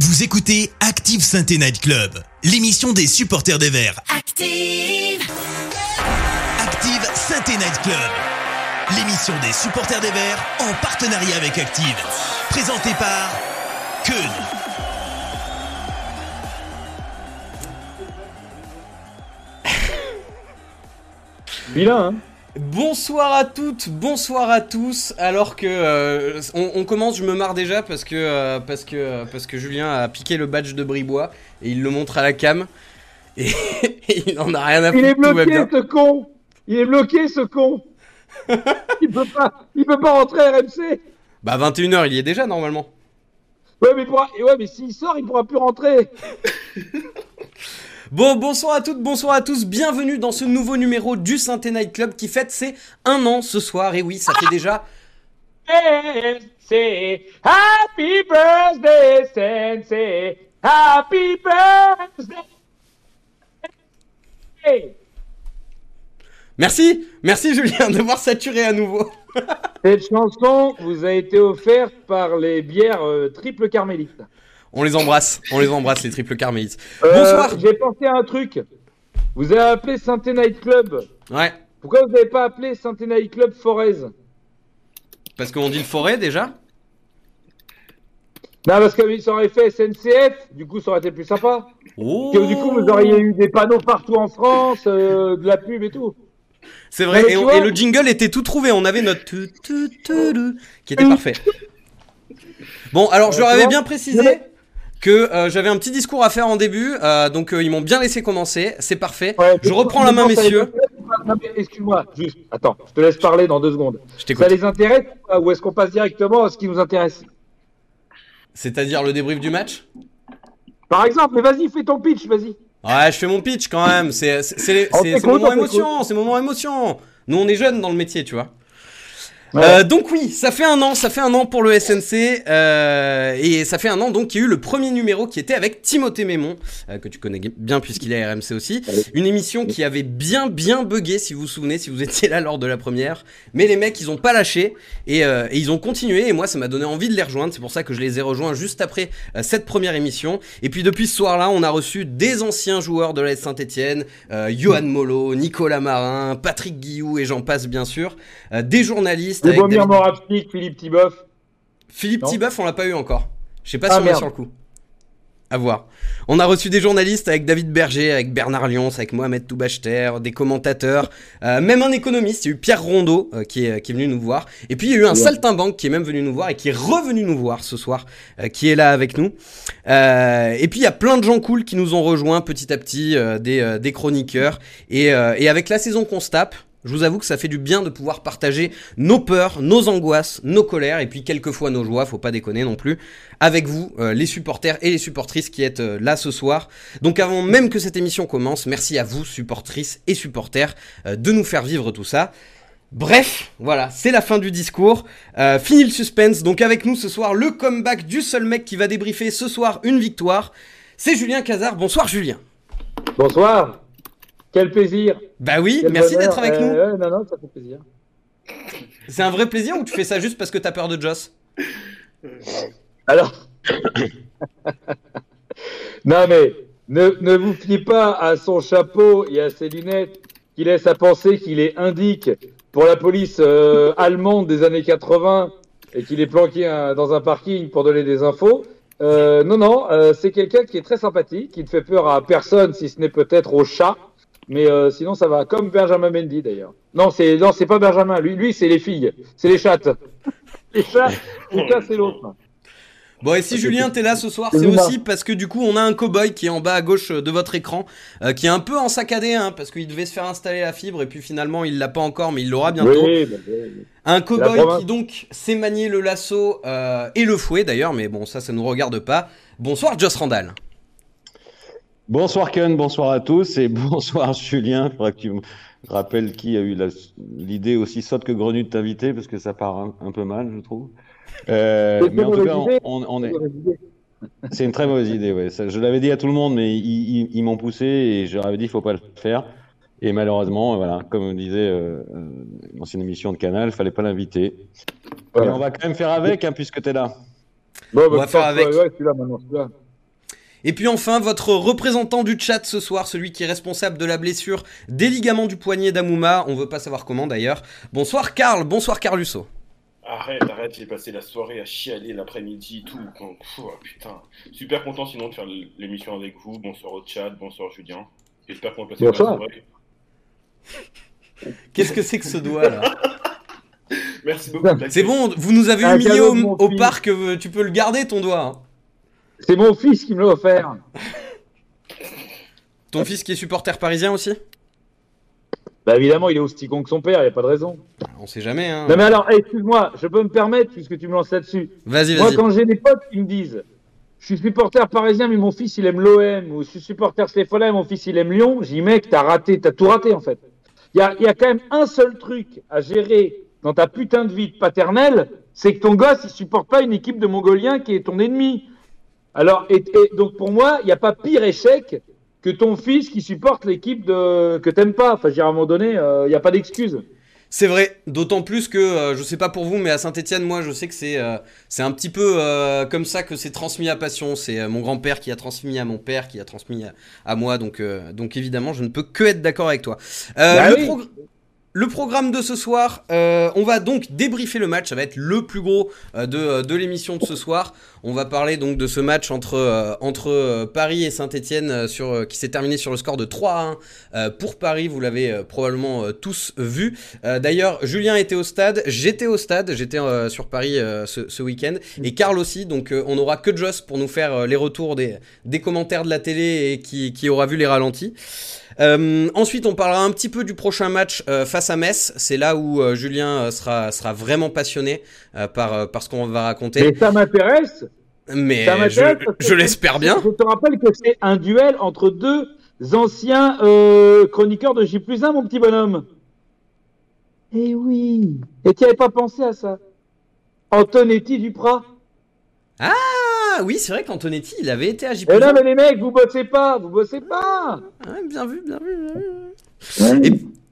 Vous écoutez Active Sainte Night Club, l'émission des supporters des Verts. Active. Active Sainte Night Club, l'émission des supporters des Verts en partenariat avec Active. Présentée par Keun. Vilain, hein? Bonsoir à toutes, bonsoir à tous. Alors que euh, on, on commence, je me marre déjà parce que euh, parce que euh, parce que Julien a piqué le badge de Bribois et il le montre à la cam et, et il en a rien à foutre. Il est bloqué, ce con Il est bloqué, ce con Il peut pas, il peut pas rentrer à RMC Bah 21h, il y est déjà normalement. Ouais, mais, pourra- ouais, mais s'il sort, il pourra plus rentrer Bon, bonsoir à toutes, bonsoir à tous, bienvenue dans ce nouveau numéro du Synthé Night Club qui fête ses un an ce soir. Et oui, ça fait déjà Sensei, happy birthday, Sensei, happy birthday Merci, merci Julien de voir saturé à nouveau. Cette chanson vous a été offerte par les bières euh, triple carmélite. On les embrasse, on les embrasse les triples carmélites. Euh, Bonsoir. J'ai pensé à un truc. Vous avez appelé Sainte Night Club. Ouais, Pourquoi vous n'avez pas appelé Sainte Night Club Forez parce qu'on dit le forêt déjà. Non, parce que ça aurait fait SNCF, du coup ça aurait été plus sympa. Oh. Que du coup vous auriez eu des panneaux partout en France, euh, de la pub et tout. C'est vrai, et, on- le jingle était tout trouvé. On avait notre tu, tu, tu, tu, qui était parfait. Bon, alors je leur avais bien précisé que euh, j'avais un petit discours à faire en début, euh, donc euh, ils m'ont bien laissé commencer. C'est parfait. Ouais, je reprends la main, messieurs. Excuse-moi, juste, attends, je te laisse parler dans deux secondes. Je Ça les intéresse ou est-ce qu'on passe directement à ce qui nous intéresse? C'est-à-dire le débrief du match? Par exemple, mais vas-y, fais ton pitch, vas-y. Ouais, je fais mon pitch quand même. C'est c'est- c'est- On c'est- t'écoute, c'est moment émotion, c'est moment émotion. Nous, on est jeunes dans le métier, tu vois. Ouais. Euh, donc oui, ça fait un an, ça fait un an pour le SNC euh, et ça fait un an donc qu'il y a eu le premier numéro qui était avec Timothée Mémon euh, que tu connais bien puisqu'il est à RMC aussi. Une émission qui avait bien bien bugué si vous vous souvenez, si vous étiez là lors de la première. Mais les mecs ils ont pas lâché et, euh, et ils ont continué et moi ça m'a donné envie de les rejoindre. C'est pour ça que je les ai rejoints juste après cette première émission. Et puis depuis ce soir-là, on a reçu des anciens joueurs de la Saint-Etienne, euh, Johan Molo, Nicolas Marin, Patrick Guillou et j'en passe bien sûr, euh, des journalistes. Avec David- Moravsik, Philippe Tiboff. Philippe. Tiboff, on l'a pas eu encore. Je sais pas Ah, si on est sur le coup. À voir. On a reçu des journalistes avec David Berger, avec Bernard Lyons, avec Mohamed Toubachter, des commentateurs, euh, même un économiste. Il y a eu Pierre Rondeau euh, qui, est, qui est venu nous voir. Et puis il y a eu un Ouais. saltimbanque qui est même venu nous voir et qui est revenu nous voir ce soir, euh, qui est là avec nous. Euh, et puis il y a plein de gens cool qui nous ont rejoints petit à petit, euh, des, euh, des chroniqueurs. Et, euh, et avec la saison qu'on se tape, je vous avoue que ça fait du bien de pouvoir partager nos peurs, nos angoisses, nos colères et puis quelquefois nos joies, faut pas déconner non plus, avec vous, euh, les supporters et les supportrices qui êtes euh, là ce soir. Donc avant même que cette émission commence, merci à vous, supportrices et supporters, euh, de nous faire vivre tout ça. Bref, voilà, c'est la fin du discours. Fini le suspense. Donc avec nous ce soir, le comeback du seul mec qui va débriefer ce soir une victoire. C'est Julien Cazard. Bonsoir Julien. Bonsoir. Quel plaisir. Bah oui, Quel merci d'être avec Euh, nous. non, non, ça fait plaisir. C'est un vrai plaisir ou tu fais ça juste parce que t'as peur de Joss? Alors. non, mais ne, ne vous fiez pas à son chapeau et à ses lunettes qui laissent à penser qu'il est indique pour la police euh, allemande des années 80 et qu'il est planqué euh, dans un parking pour donner des infos. Euh, non, non, euh, c'est quelqu'un qui est très sympathique, qui ne fait peur à personne, si ce n'est peut-être au chat. Mais euh, sinon, ça va. Comme Benjamin Mendy, d'ailleurs. Non, c'est non, c'est pas Benjamin. Lui, lui, c'est les filles. C'est les chattes. Les chats, les chats, c'est l'autre. Bon, et si Julien, t'es là ce soir, C'est aussi parce que du coup, on a un cow-boy qui est en bas à gauche de votre écran, euh, qui est un peu en saccadé, hein, parce qu'il devait se faire installer la fibre, et puis finalement, il l'a pas encore, mais il l'aura bientôt. Oui, bah. Un cow-boy qui donc sait manier le lasso euh, et le fouet d'ailleurs, mais bon, ça, ça nous regarde pas. Bonsoir, Joss Randall. Bonsoir Ken, bonsoir à tous et bonsoir Julien. Il faudra que tu me rappelles qui a eu l'idée aussi sotte que Grenu de t'inviter parce que ça part un, un peu mal, je trouve. Euh, C'est une mais en tout cas, on, est. Mauvaise idée. C'est une très mauvaise idée, ouais. Ça, je l'avais dit à tout le monde, mais ils, ils- ils m'ont poussé et je leur avais dit il faut pas le faire. Et malheureusement, voilà, comme disait euh, euh, l'ancienne émission de Canal, fallait pas l'inviter. Voilà. Mais on va quand même faire avec, hein, puisque tu es là. Bon, On va bah, faire avec. Ouais, ouais, celui-là maintenant, celui-là. Et puis enfin, votre représentant du chat ce soir, celui qui est responsable de la blessure des ligaments du poignet d'Amouma, on veut pas savoir comment d'ailleurs. Bonsoir Karl, bonsoir Carlusso. Arrête, arrête, j'ai passé la soirée à chialer l'après-midi, tout. Donc, oh, putain. Super content sinon de faire l'émission avec vous. Bonsoir au chat, bonsoir Julien. J'espère qu'on va passer la soirée. Qu'est-ce que c'est que ce doigt là? Merci beaucoup. C'est bon, vous nous avez humilié au, au parc, euh, tu peux le garder ton doigt. C'est mon fils qui me l'a offert. Ton fils qui est supporter parisien aussi? Bah évidemment, il est aussi con que son père, il n'y a pas de raison. On sait jamais. Hein. Non mais alors, excuse-moi, je peux me permettre, puisque tu me lances là-dessus. Vas-y, vas-y. Moi, quand j'ai des potes qui me disent je suis supporter parisien, mais mon fils il aime l'OM, ou je suis supporter Stéphane, mon fils il aime Lyon, j'ai dit mec, t'as raté, t'as tout raté en fait. Il y a, y a, quand même un seul truc à gérer dans ta putain de vie de paternelle, c'est que ton gosse il supporte pas une équipe de Mongoliens qui est ton ennemi. Alors, et, donc pour moi, il n'y a pas pire échec que ton fils qui supporte l'équipe de... que t'aimes pas. Enfin, à un moment donné, euh, il n'y a pas d'excuse. C'est vrai, d'autant plus que, euh, je sais pas pour vous, mais à Saint-Etienne, moi, je sais que c'est euh, c'est un petit peu comme ça que c'est transmis à passion. C'est mon grand-père qui a transmis à mon père, qui a transmis à, moi. Donc, donc évidemment, je ne peux que être d'accord avec toi. Bah le, le programme de ce soir, euh, on va donc débriefer le match, ça va être le plus gros euh, de, euh, de l'émission de ce soir. On va parler donc de ce match entre, entre Paris et Saint-Etienne sur, qui s'est terminé sur le score de 3 à 1 pour Paris, vous l'avez probablement tous vu. D'ailleurs, Julien était au stade, j'étais au stade, j'étais sur Paris ce, ce week-end, et Karl aussi, donc on n'aura que Joss pour nous faire les retours des, des commentaires de la télé et qui, qui aura vu les ralentis. Euh, ensuite, on parlera un petit peu du prochain match euh, face à Metz. C'est là où euh, Julien sera, sera vraiment passionné par, par ce qu'on va raconter. Mais ça m'intéresse. Mais je, je l'espère bien. Je te rappelle que c'est un duel entre deux anciens chroniqueurs de J 1, mon petit bonhomme. Eh oui. Et tu n'avais pas pensé à ça? Antonetti Duprat. Ah ah oui, c'est vrai qu'Antonetti, il avait été à JP. Eh non, mais les mecs, vous bossez pas, vous bossez pas. bien vu, bien vu.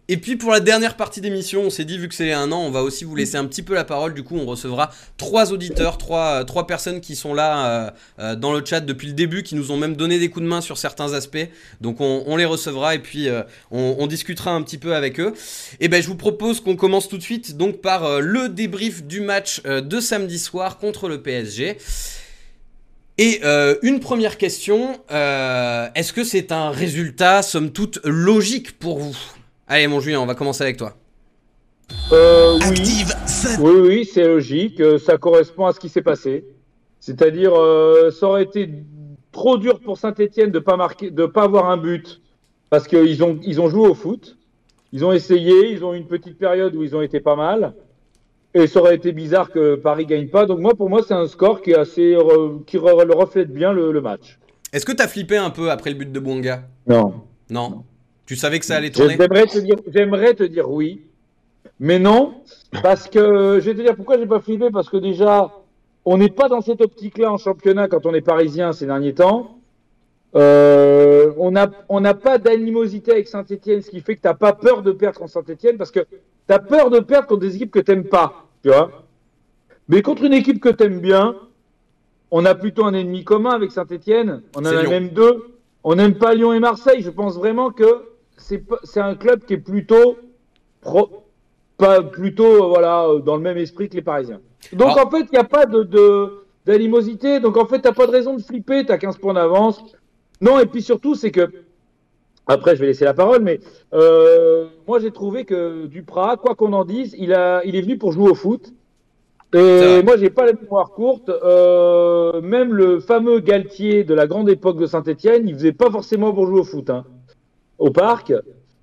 Et, puis pour la dernière partie d'émission, on s'est dit, vu que c'est un an, on va aussi vous laisser un petit peu la parole. Du coup, on recevra trois auditeurs, trois, trois personnes qui sont là euh, euh, dans le chat depuis le début, qui nous ont même donné des coups de main sur certains aspects. Donc on, les recevra et puis euh, on, discutera un petit peu avec eux. Et ben je vous propose qu'on commence tout de suite donc par le débrief du match de samedi soir contre le PSG. Et euh, une première question, euh, est-ce que c'est un résultat, somme toute, logique pour vous? Allez mon Julien, on va commencer avec toi. Euh, oui. oui, oui, c'est logique, ça correspond à ce qui s'est passé. C'est-à-dire, ça aurait été trop dur pour Saint-Etienne de pas marquer, de pas avoir un but, parce qu'ils ont, ils ont joué au foot, ils ont essayé, ils ont eu une petite période où ils ont été pas mal. Et ça aurait été bizarre que Paris gagne pas. Donc moi, pour moi, c'est un score qui est assez, qui reflète bien le, match. Est-ce que tu as flippé un peu après le but de Bonga Non. Non? Tu savais que ça allait tourner? J'aimerais te dire, j'aimerais te dire oui, mais non, parce que je vais te dire pourquoi j'ai pas flippé, parce que déjà, on n'est pas dans cette optique-là en championnat quand on est parisien ces derniers temps. Euh, on n'a on pas d'animosité avec Saint-Etienne, ce qui fait que tu n'as pas peur de perdre contre Saint-Etienne, parce que tu as peur de perdre contre des équipes que tu n'aimes pas. Tu vois Mais contre une équipe que tu aimes bien, on a plutôt un ennemi commun avec Saint-Etienne. On en a même deux. On n'aime pas Lyon et Marseille. Je pense vraiment que c'est un club qui est plutôt, pro, pas, plutôt voilà, dans le même esprit que les Parisiens. Donc en fait, il n'y a pas de, d'animosité. Donc en fait, tu n'as pas de raison de flipper. Tu as 15 points d'avance. Non, et puis surtout, c'est que. Après, je vais laisser la parole, mais euh, moi, j'ai trouvé que Duprat, quoi qu'on en dise, il, a, il est venu pour jouer au foot. Et moi, j'ai pas la mémoire courte. Euh, même le fameux Galtier de la grande époque de Saint-Etienne, il faisait pas forcément pour jouer au foot, hein, au parc.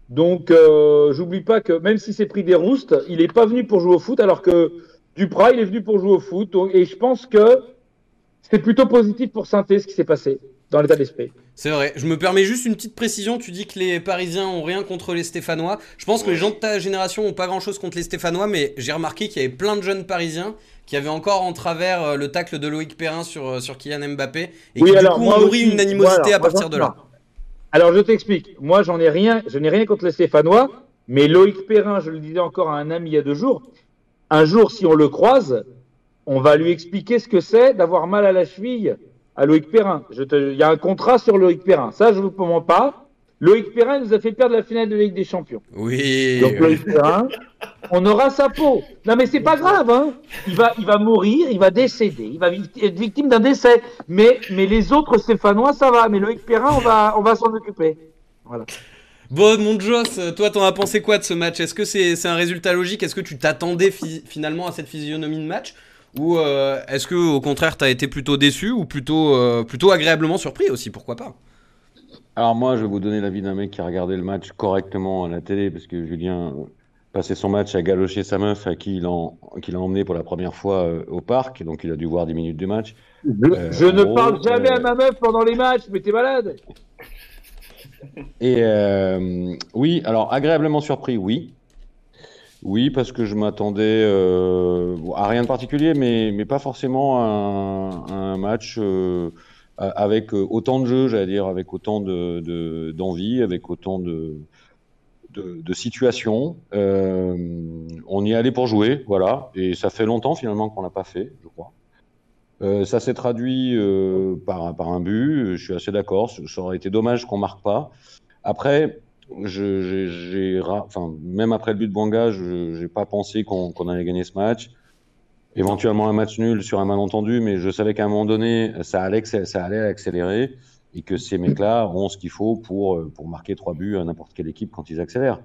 Donc, euh, j'oublie pas que même si c'est pris des roustes, il est pas venu pour jouer au foot, alors que Duprat, il est venu pour jouer au foot. Et je pense que c'est plutôt positif pour saint ce qui s'est passé dans l'état d'esprit. C'est vrai. Je me permets juste une petite précision. Tu dis que les Parisiens ont rien contre les Stéphanois. Je pense que les gens de ta génération ont pas grand chose contre les Stéphanois, mais j'ai remarqué qu'il y avait plein de jeunes Parisiens qui avaient encore en travers euh, le tacle de Loïc Perrin sur, euh, sur Kylian Mbappé et qui du coup ont nourri une animosité à partir de là. Alors je t'explique. Moi j'en ai rien, je n'ai rien contre les Stéphanois, mais Loïc Perrin, je le disais encore à un ami il y a deux jours, un jour si on le croise, on va lui expliquer ce que c'est d'avoir mal à la cheville à Loïc Perrin. Il y a un contrat sur Loïc Perrin. Ça, je ne vous promets pas. Loïc Perrin nous a fait perdre la finale de la Ligue des Champions. Oui. Donc Loïc Perrin, on aura sa peau. Non mais c'est pas grave, hein. Il va, il va mourir, il va décéder, il va être victime d'un décès. Mais, mais les autres Stéphanois, ça va. Mais Loïc Perrin, on va, on va s'en occuper. Voilà. Bon, mon Joss, toi, t'en as pensé quoi de ce match? Est-ce que c'est un résultat logique? Est-ce que tu t'attendais finalement à cette physionomie de match? Ou euh, est-ce que au contraire, t'as été plutôt déçu ou plutôt, euh, plutôt agréablement surpris aussi Pourquoi pas? Alors moi, je vais vous donner l'avis d'un mec qui a regardé le match correctement à la télé, parce que Julien passait son match à galocher sa meuf, à qui il a, emmené pour la première fois euh, au parc, donc il a dû voir 10 minutes du match. Je, euh, ne parle jamais à euh, ma meuf pendant les matchs, mais t'es malade Et oui, alors agréablement surpris, oui. Oui, parce que je m'attendais à rien de particulier, mais, mais pas forcément à un, match euh, avec euh, autant de jeux, j'allais dire, avec autant de, d'envie, avec autant de, de, situations. Euh, on y allait pour jouer, voilà, et ça fait longtemps finalement qu'on l'a pas fait, je crois. ça s'est traduit par, par un but, je suis assez d'accord, ça aurait été dommage qu'on marque pas. Après, je, même après le but de Banga, je n'ai pas pensé qu'on, allait gagner ce match éventuellement un match nul sur un malentendu, mais je savais qu'à un moment donné, ça allait, accélérer et que ces mecs-là ont ce qu'il faut pour, euh, pour marquer trois buts à n'importe quelle équipe quand ils accélèrent.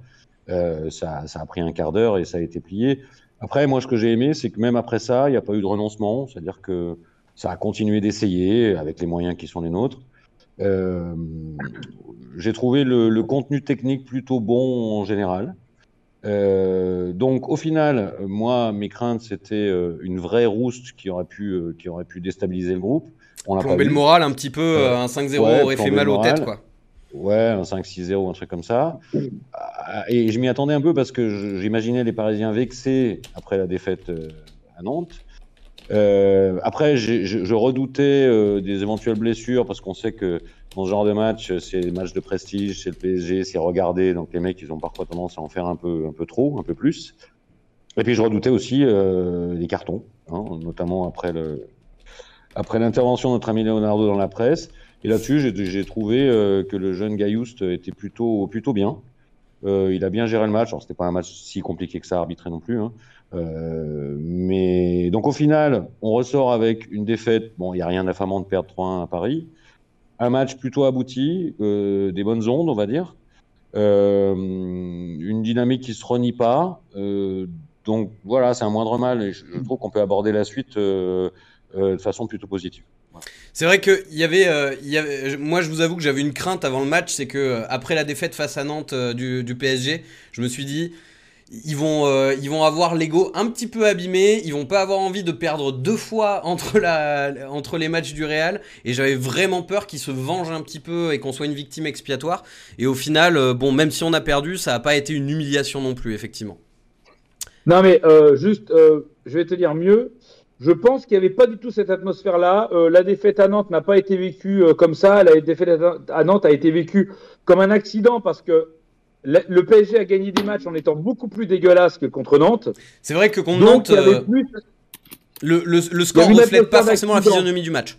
Euh, ça, ça, a pris un quart d'heure et ça a été plié. Après, moi, ce que j'ai aimé, c'est que même après ça, il n'y a pas eu de renoncement, c'est-à-dire que ça a continué d'essayer avec les moyens qui sont les nôtres. Euh, j'ai trouvé le, le, contenu technique plutôt bon en général. Euh, donc au final, moi, mes craintes, c'était euh, une vraie rouste qui aurait pu, qui aurait pu déstabiliser le groupe. On Plomber le moral un petit peu, un 5-0 aurait fait mal aux têtes, quoi. Ouais, un 5-6-0, un truc comme ça. Et je m'y attendais un peu parce que j'imaginais les Parisiens vexés après la défaite à Nantes. Euh, après, je redoutais euh, des éventuelles blessures parce qu'on sait que dans ce genre de match, c'est des matchs de prestige, c'est le PSG, c'est regardé, donc les mecs, ils ont parfois tendance à en faire un peu, un peu trop, un peu plus. Et puis je redoutais aussi euh, des cartons, hein, notamment après le, après l'intervention de notre ami Leonardo dans la presse. Et là-dessus, j'ai trouvé euh, que le jeune Gayoust était plutôt, plutôt bien. Euh, il a bien géré le match. Alors, c'était pas un match si compliqué que ça à arbitrer non plus. Hein. Euh, mais donc au final, on ressort avec une défaite. Bon, il n'y a rien d'affamant de perdre 3-1 à Paris. Un match plutôt abouti, euh, des bonnes ondes, on va dire. Euh, une dynamique qui se renie pas. donc voilà, c'est un moindre mal. Et je, trouve qu'on peut aborder la suite de façon plutôt positive. C'est vrai que y avait, y avait, moi je vous avoue que j'avais une crainte avant le match, c'est que après la défaite face à Nantes du, PSG, je me suis dit ils vont, euh, ils vont avoir l'ego un petit peu abîmé, ils vont pas avoir envie de perdre deux fois entre, la, entre les matchs du Real, et j'avais vraiment peur qu'ils se vengent un petit peu et qu'on soit une victime expiatoire. Et au final, euh, bon, même si on a perdu, ça n'a pas été une humiliation non plus, effectivement. Non mais euh, juste, je vais te dire mieux. Je pense qu'il n'y avait pas du tout cette atmosphère-là. la défaite à Nantes n'a pas été vécue comme ça. La défaite à Nantes a été vécue comme un accident parce que le PSG a gagné des matchs en étant beaucoup plus dégueulasse que contre Nantes. C'est vrai que contre Nantes, euh, le, le, score ne reflète pas forcément la physionomie du match.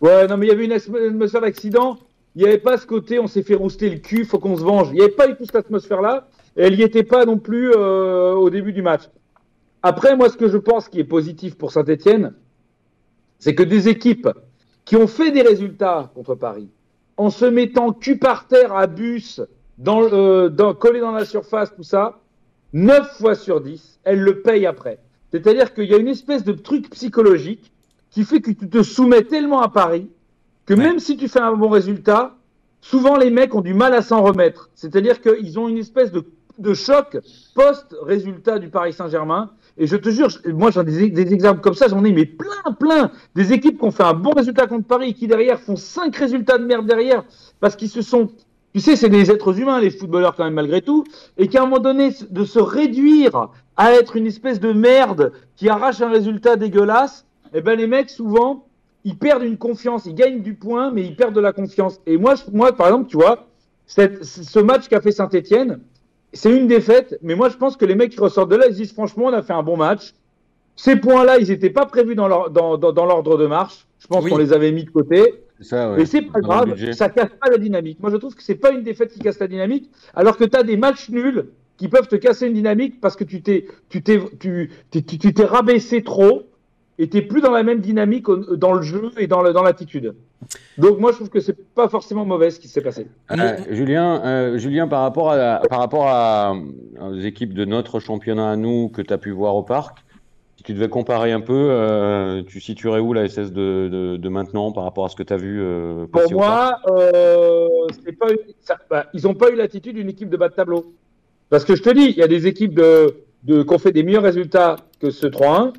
Ouais, non, mais il y avait une atmosphère d'accident. Il n'y avait pas ce côté, on s'est fait rouster le cul, faut qu'on se venge. Il n'y avait pas du tout cette atmosphère-là. Et elle n'y était pas non plus euh, au début du match. Après, moi, ce que je pense qui est positif pour Saint-Etienne, c'est que des équipes qui ont fait des résultats contre Paris, en se mettant cul par terre à bus, dans, euh, dans, collé dans la surface, tout ça, 9 fois sur 10, elle le paye après. C'est-à-dire qu'il y a une espèce de truc psychologique qui fait que tu te soumets tellement à Paris que même si tu fais un bon résultat, souvent les mecs ont du mal à s'en remettre. C'est-à-dire qu'ils ont une espèce de, de choc post-résultat du Paris Saint-Germain. Et je te jure, moi j'en ai des, exemples comme ça, j'en ai mais plein, plein. Des équipes qui ont fait un bon résultat contre Paris et qui derrière font cinq résultats de merde derrière parce qu'ils se sont tu sais, c'est des êtres humains, les footballeurs quand même malgré tout, et qu'à un moment donné, de se réduire à être une espèce de merde qui arrache un résultat dégueulasse, eh ben les mecs souvent, ils perdent une confiance, ils gagnent du point, mais ils perdent de la confiance. Et moi, moi par exemple, tu vois, cette, ce match qu'a fait Saint-Etienne, c'est une défaite, mais moi je pense que les mecs qui ressortent de là, ils disent franchement, on a fait un bon match. Ces points-là, ils n'étaient pas prévus dans l'ordre dans, dans, de marche. Je pense qu'on les avait mis de côté. Ça, ouais. Et c'est pas grave, ça casse pas la dynamique. Moi, je trouve que c'est pas une défaite qui casse la dynamique, alors que tu as des matchs nuls qui peuvent te casser une dynamique parce que tu t'es, tu t'es, tu, tu, tu t'es rabaissé trop et t'es plus dans la même dynamique dans le jeu et dans, dans l'attitude. Donc moi je trouve que c'est pas forcément mauvais ce qui s'est passé. Euh, Julien, euh, Julien, par rapport à par rapport à, aux équipes de notre championnat à nous que tu as pu voir au parc, tu devais comparer un peu, euh, tu situerais où la SS de, de, de, maintenant par rapport à ce que tu as vu Pour moi, c'est pas ça, bah, ils n'ont pas eu l'attitude d'une équipe de bas de tableau. Parce que je te dis, il y a des équipes de, de, qui ont fait des meilleurs résultats que ce 3-1,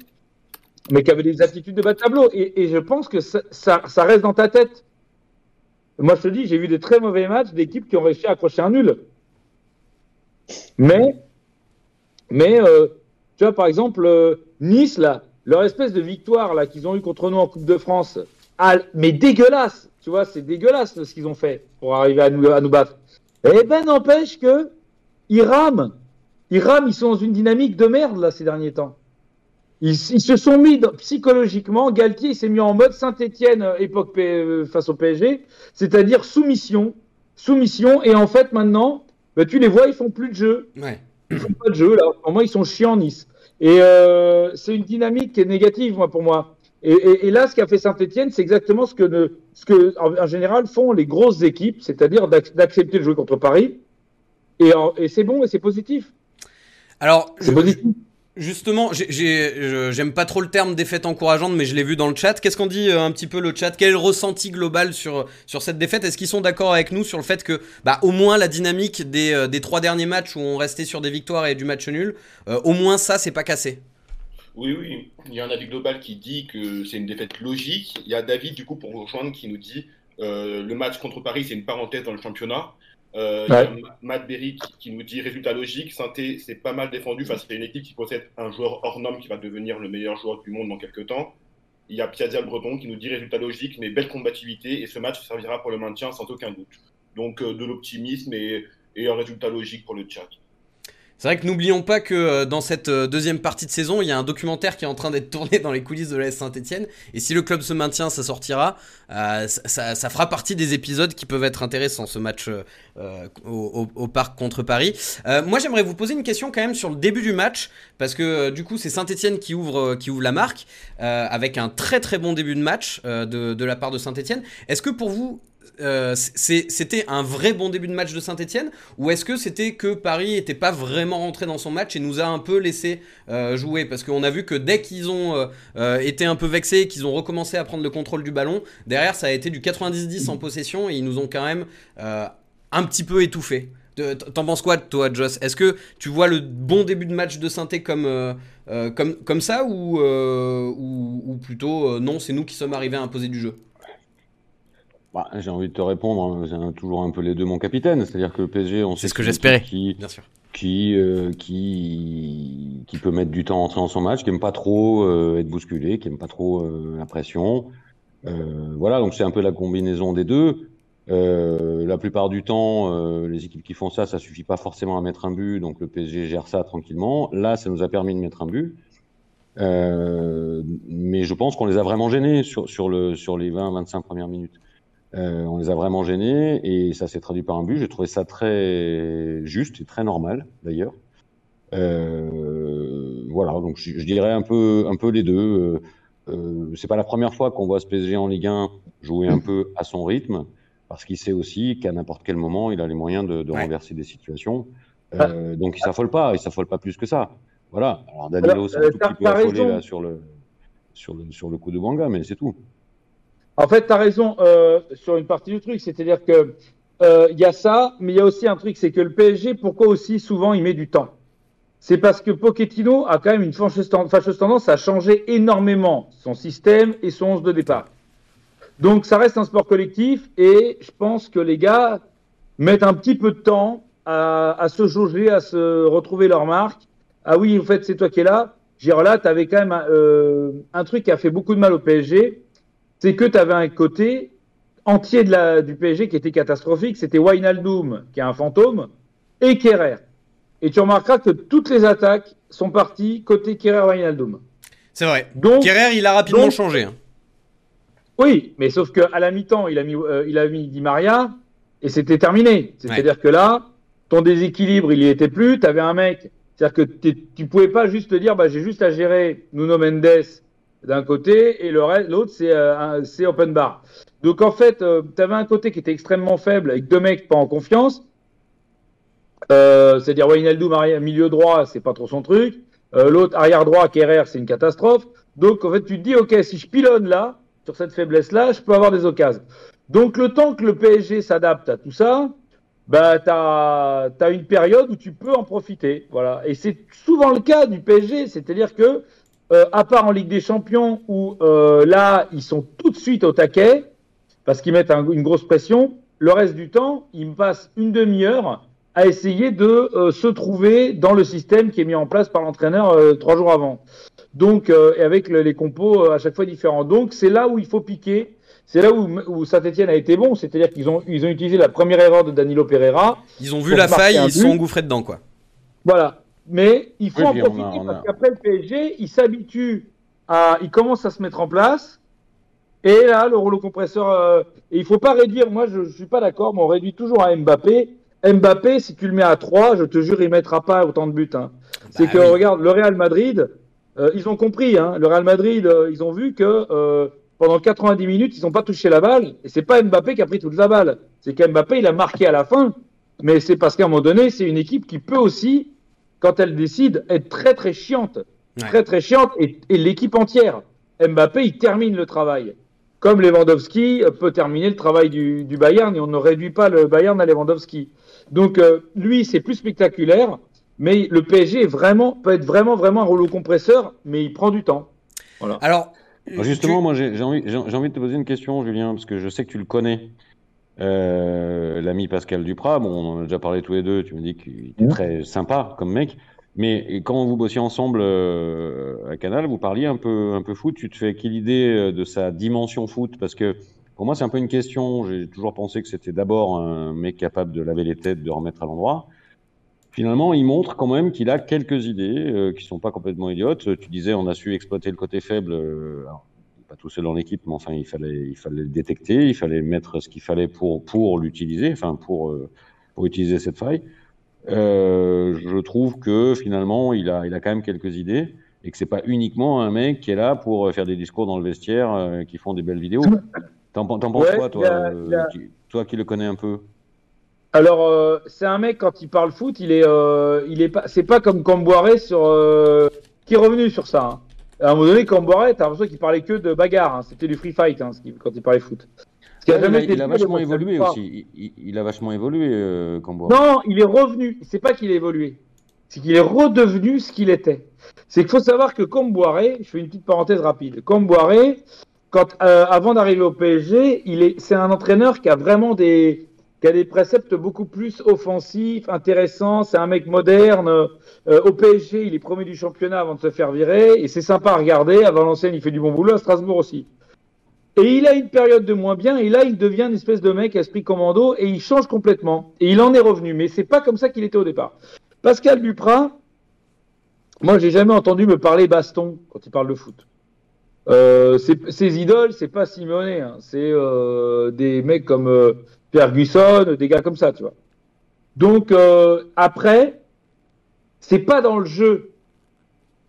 mais qui avaient des attitudes de bas de tableau. Et, et je pense que ça, ça, ça, reste dans ta tête. Moi, je te dis, j'ai vu des très mauvais matchs d'équipes qui ont réussi à accrocher un nul. Mais, mais euh, tu vois, par exemple, euh, Nice, là, leur espèce de victoire là qu'ils ont eu contre nous en Coupe de France, ah, mais dégueulasse, tu vois, c'est dégueulasse ce qu'ils ont fait pour arriver à nous, à battre. Eh ben, n'empêche que ils rament. Ils rament, ils sont dans une dynamique de merde là ces derniers temps. Ils, se sont mis psychologiquement. Galtier s'est mis en mode Saint-Étienne euh, époque euh, face au PSG, c'est-à-dire soumission, soumission. Et en fait maintenant, bah, tu les vois, ils font plus de jeu. Ils font pas de jeu là. Pour moi, ils sont chiants Nice. Et euh, c'est une dynamique qui est négative moi pour moi. Et, et, et là, ce qu'a fait Saint-Etienne, c'est exactement ce que, ne, ce que en, en, général font les grosses équipes, c'est-à-dire d'accepter de jouer contre Paris. Et, et c'est bon et c'est positif. Alors, c'est positif. Justement, j'aime pas trop le terme défaite encourageante, mais je l'ai vu dans le chat. Qu'est-ce qu'on dit euh, un petit peu le chat? Quel ressenti global sur, cette défaite? Est-ce qu'ils sont d'accord avec nous sur le fait que, bah, au moins la dynamique des, euh, trois derniers matchs où on restait sur des victoires et du match nul, euh, au moins ça, c'est pas cassé? Oui, oui, il y a un avis global qui dit que c'est une défaite logique. Il y a David, du coup, pour rejoindre, qui nous dit le match contre Paris, c'est une parenthèse dans le championnat. Euh, ouais. Y a Matt Berry qui, qui, nous dit résultat logique. Sainté, c'est pas mal défendu face à une équipe qui possède un joueur hors norme qui va devenir le meilleur joueur du monde dans quelques temps. Il y a Piazza le Breton qui nous dit résultat logique, mais belle combativité et ce match servira pour le maintien sans aucun doute. Donc euh, de l'optimisme et, et un résultat logique pour le Tchad. C'est vrai que n'oublions pas que euh, dans cette euh, deuxième partie de saison, il y a un documentaire qui est en train d'être tourné dans les coulisses de l'AS Saint-Etienne. Et si le club se maintient, ça sortira. Euh, ça, fera partie des épisodes qui peuvent être intéressants, ce match au, parc contre Paris. Moi, j'aimerais vous poser une question quand même sur le début du match. Parce que du coup, c'est Saint-Etienne qui ouvre, la marque. avec un très très bon début de match de la part de Saint-Etienne. Est-ce que pour vous, euh, c'était un vrai bon début de match de Saint-Etienne ou est-ce que c'était que Paris n'était pas vraiment rentré dans son match et nous a un peu laissé euh, jouer? Parce qu'on a vu que dès qu'ils ont euh, été un peu vexés, qu'ils ont recommencé à prendre le contrôle du ballon, derrière ça a été du 90-10 en possession et ils nous ont quand même un petit peu étouffé. T'en penses quoi toi, Joss? Est-ce que tu vois le bon début de match de Saint-Etienne comme, comme, comme ça ou, ou plutôt non, c'est nous qui sommes arrivés à imposer du jeu? Bah, j'ai envie de te répondre, hein, toujours un peu les deux, mon capitaine. C'est-à-dire que le PSG, on sait ce que j'espérais, qui, bien sûr. Qui, euh, qui, qui peut mettre du temps à entrer dans son match, qui aime pas trop euh, être bousculé, qui aime pas trop euh, la pression. Euh, voilà, donc c'est un peu la combinaison des deux. Euh, la plupart du temps, les équipes qui font ça, ça suffit pas forcément à mettre un but, donc le PSG gère ça tranquillement. Là, ça nous a permis de mettre un but. mais je pense qu'on les a vraiment gênés sur, sur, le, sur les 20-25 premières minutes. Euh, on les a vraiment gênés et ça s'est traduit par un but. J'ai trouvé ça très juste et très normal d'ailleurs. Euh, voilà, donc je, je, dirais un peu, un peu les deux. Euh, c'est pas la première fois qu'on voit ce PSG en Ligue 1 jouer un peu à son rythme, parce qu'il sait aussi qu'à n'importe quel moment, il a les moyens de, de ouais. renverser des situations. Euh, donc il s'affole pas, il s'affole pas plus que ça. Voilà. Alors Danilo s'est un tout petit peu affolé là, sur le, sur le sur le coup de Banga, mais c'est tout. En fait, tu as raison euh, sur une partie du truc, c'est-à-dire que il euh, y a ça, mais il y a aussi un truc, c'est que le PSG, pourquoi aussi souvent il met du temps? C'est parce que Pochettino a quand même une fâcheuse tendance à changer énormément son système et son 11 de départ. Donc ça reste un sport collectif et je pense que les gars mettent un petit peu de temps à, se jauger, à se retrouver leur marque. Ah oui, en fait, c'est toi qui es là. Là, tu avais quand même euh, un truc qui a fait beaucoup de mal au PSG c'est que tu avais un côté entier de la, du PSG qui était catastrophique. C'était Wijnaldum, qui est un fantôme, et Kerrer. Et tu remarqueras que toutes les attaques sont parties côté Kerrer-Wijnaldum. C'est vrai. Donc, Kerrer, il a rapidement donc, changé. Hein. Oui, mais sauf qu'à la mi-temps, il a mis, euh, il a mis Di Maria et c'était terminé. C'est-à-dire que là, ton déséquilibre, il y était plus. Tu avais un mec, c'est-à-dire que tu pouvais pas juste te dire, bah, j'ai juste à gérer Nuno Mendes d'un côté et l'autre, c'est euh, c'est open bar. Donc en fait, euh, tu avais un côté qui était extrêmement faible avec deux mecs pas en confiance. Euh, c'est-à-dire Wijnaldum milieu droit, c'est pas trop son truc. Euh, l'autre arrière droit, Kerrer, c'est une catastrophe. Donc en fait, tu te dis, ok, si je pilonne là, sur cette faiblesse-là, je peux avoir des occasions. Donc le temps que le PSG s'adapte à tout ça, bah, tu as, une période où tu peux en profiter. Voilà. Et c'est souvent le cas du PSG, c'est-à-dire que, euh, à part en Ligue des Champions, où euh, là, ils sont tout de suite au taquet, parce qu'ils mettent une grosse pression, le reste du temps, ils me passent une demi-heure à essayer de euh, se trouver dans le système qui est mis en place par l'entraîneur trois jours avant. Donc, et avec les compos à chaque fois différents. Donc, c'est là où il faut piquer. C'est là où, où Saint-Etienne a été bon, c'est-à-dire qu'ils ont, ils ont utilisé la première erreur de Danilo Pereira. Ils ont vu la faille, ils se sont engouffrés dedans, quoi. Voilà. Mais il faut en profiter parce qu'après le PSG, il s'habitue à, il commence à se mettre en place. Et là, le rouleau compresseur, et il faut pas réduire. Moi, je, je suis pas d'accord, mais on réduit toujours à Mbappé. Mbappé, si tu le mets à 3, je te jure, il mettra pas autant de buts. Hein. Bah c'est que, regarde, le Real Madrid, euh, ils ont compris. Hein, le Real Madrid, euh, ils ont vu que euh, pendant 90 minutes, ils n'ont pas touché la balle. Et c'est pas Mbappé qui a pris toute la balle. C'est qu'Mbappé, il a marqué à la fin. Mais c'est parce qu'à un moment donné, c'est une équipe qui peut aussi, quand elle décide, être très très chiante. Très très chiante. Et, l'équipe entière. Mbappé, il termine le travail. Comme Lewandowski peut terminer le travail du, du Bayern. Et on ne réduit pas le Bayern à Lewandowski. Donc euh, lui, c'est plus spectaculaire, mais le PSG est vraiment, peut être vraiment, vraiment un rouleau compresseur, mais il prend du temps. Voilà. Alors, justement, moi j'ai envie, envie, de te poser une question, Julien, parce que je sais que tu le connais. Euh, l'ami Pascal Duprat, bon, on en a déjà parlé tous les deux, tu me dis qu'il était mmh. très sympa comme mec, mais quand vous bossiez ensemble euh, à Canal, vous parliez un peu, un peu foot, tu te fais quelle idée de sa dimension foot? Parce que pour moi, c'est un peu une question. J'ai toujours pensé que c'était d'abord un mec capable de laver les têtes, de remettre à l'endroit. Finalement, il montre quand même qu'il a quelques idées euh, qui sont pas complètement idiotes. Tu disais, on a su exploiter le côté faible. Euh, pas tout seul dans l'équipe, mais enfin, il fallait, il fallait le détecter, il fallait mettre ce qu'il fallait pour, pour l'utiliser, enfin, pour, euh, pour utiliser cette faille. Euh, je trouve que finalement, il a, il a quand même quelques idées et que c'est pas uniquement un mec qui est là pour faire des discours dans le vestiaire, euh, qui font des belles vidéos. T'en penses quoi, toi, euh, toi qui le connais un peu? Alors, euh, c'est un mec, quand il parle foot, il est, euh, il est pas, c'est pas comme Camboiré sur, qui est revenu sur ça. Hein. À un moment donné, Camboiré, t'as l'impression qu'il parlait que de bagarre. Hein. C'était du free fight hein, quand il parlait foot. il, a, vachement évolué aussi. Il, a vachement évolué, Non, il est revenu. C'est pas qu'il a évolué. C'est qu'il est redevenu ce qu'il était. C'est qu'il faut savoir que Comboiré, je fais une petite parenthèse rapide, Comboiré, quand, euh, avant d'arriver au PSG, il est, c'est un entraîneur qui a vraiment des, qui a des préceptes beaucoup plus offensifs, intéressants. C'est un mec moderne. Euh, au PSG, il est premier du championnat avant de se faire virer. Et c'est sympa à regarder. À Valenciennes, il fait du bon boulot. À Strasbourg aussi. Et il a une période de moins bien. Et là, il devient une espèce de mec esprit commando. Et il change complètement. Et il en est revenu. Mais c'est pas comme ça qu'il était au départ. Pascal Duprat, moi, j'ai jamais entendu me parler baston quand il parle de foot. Euh, ces idoles, c'est pas Simone, hein. c'est euh, des mecs comme euh, Ferguson, des gars comme ça, tu vois. Donc euh, après, c'est pas dans le jeu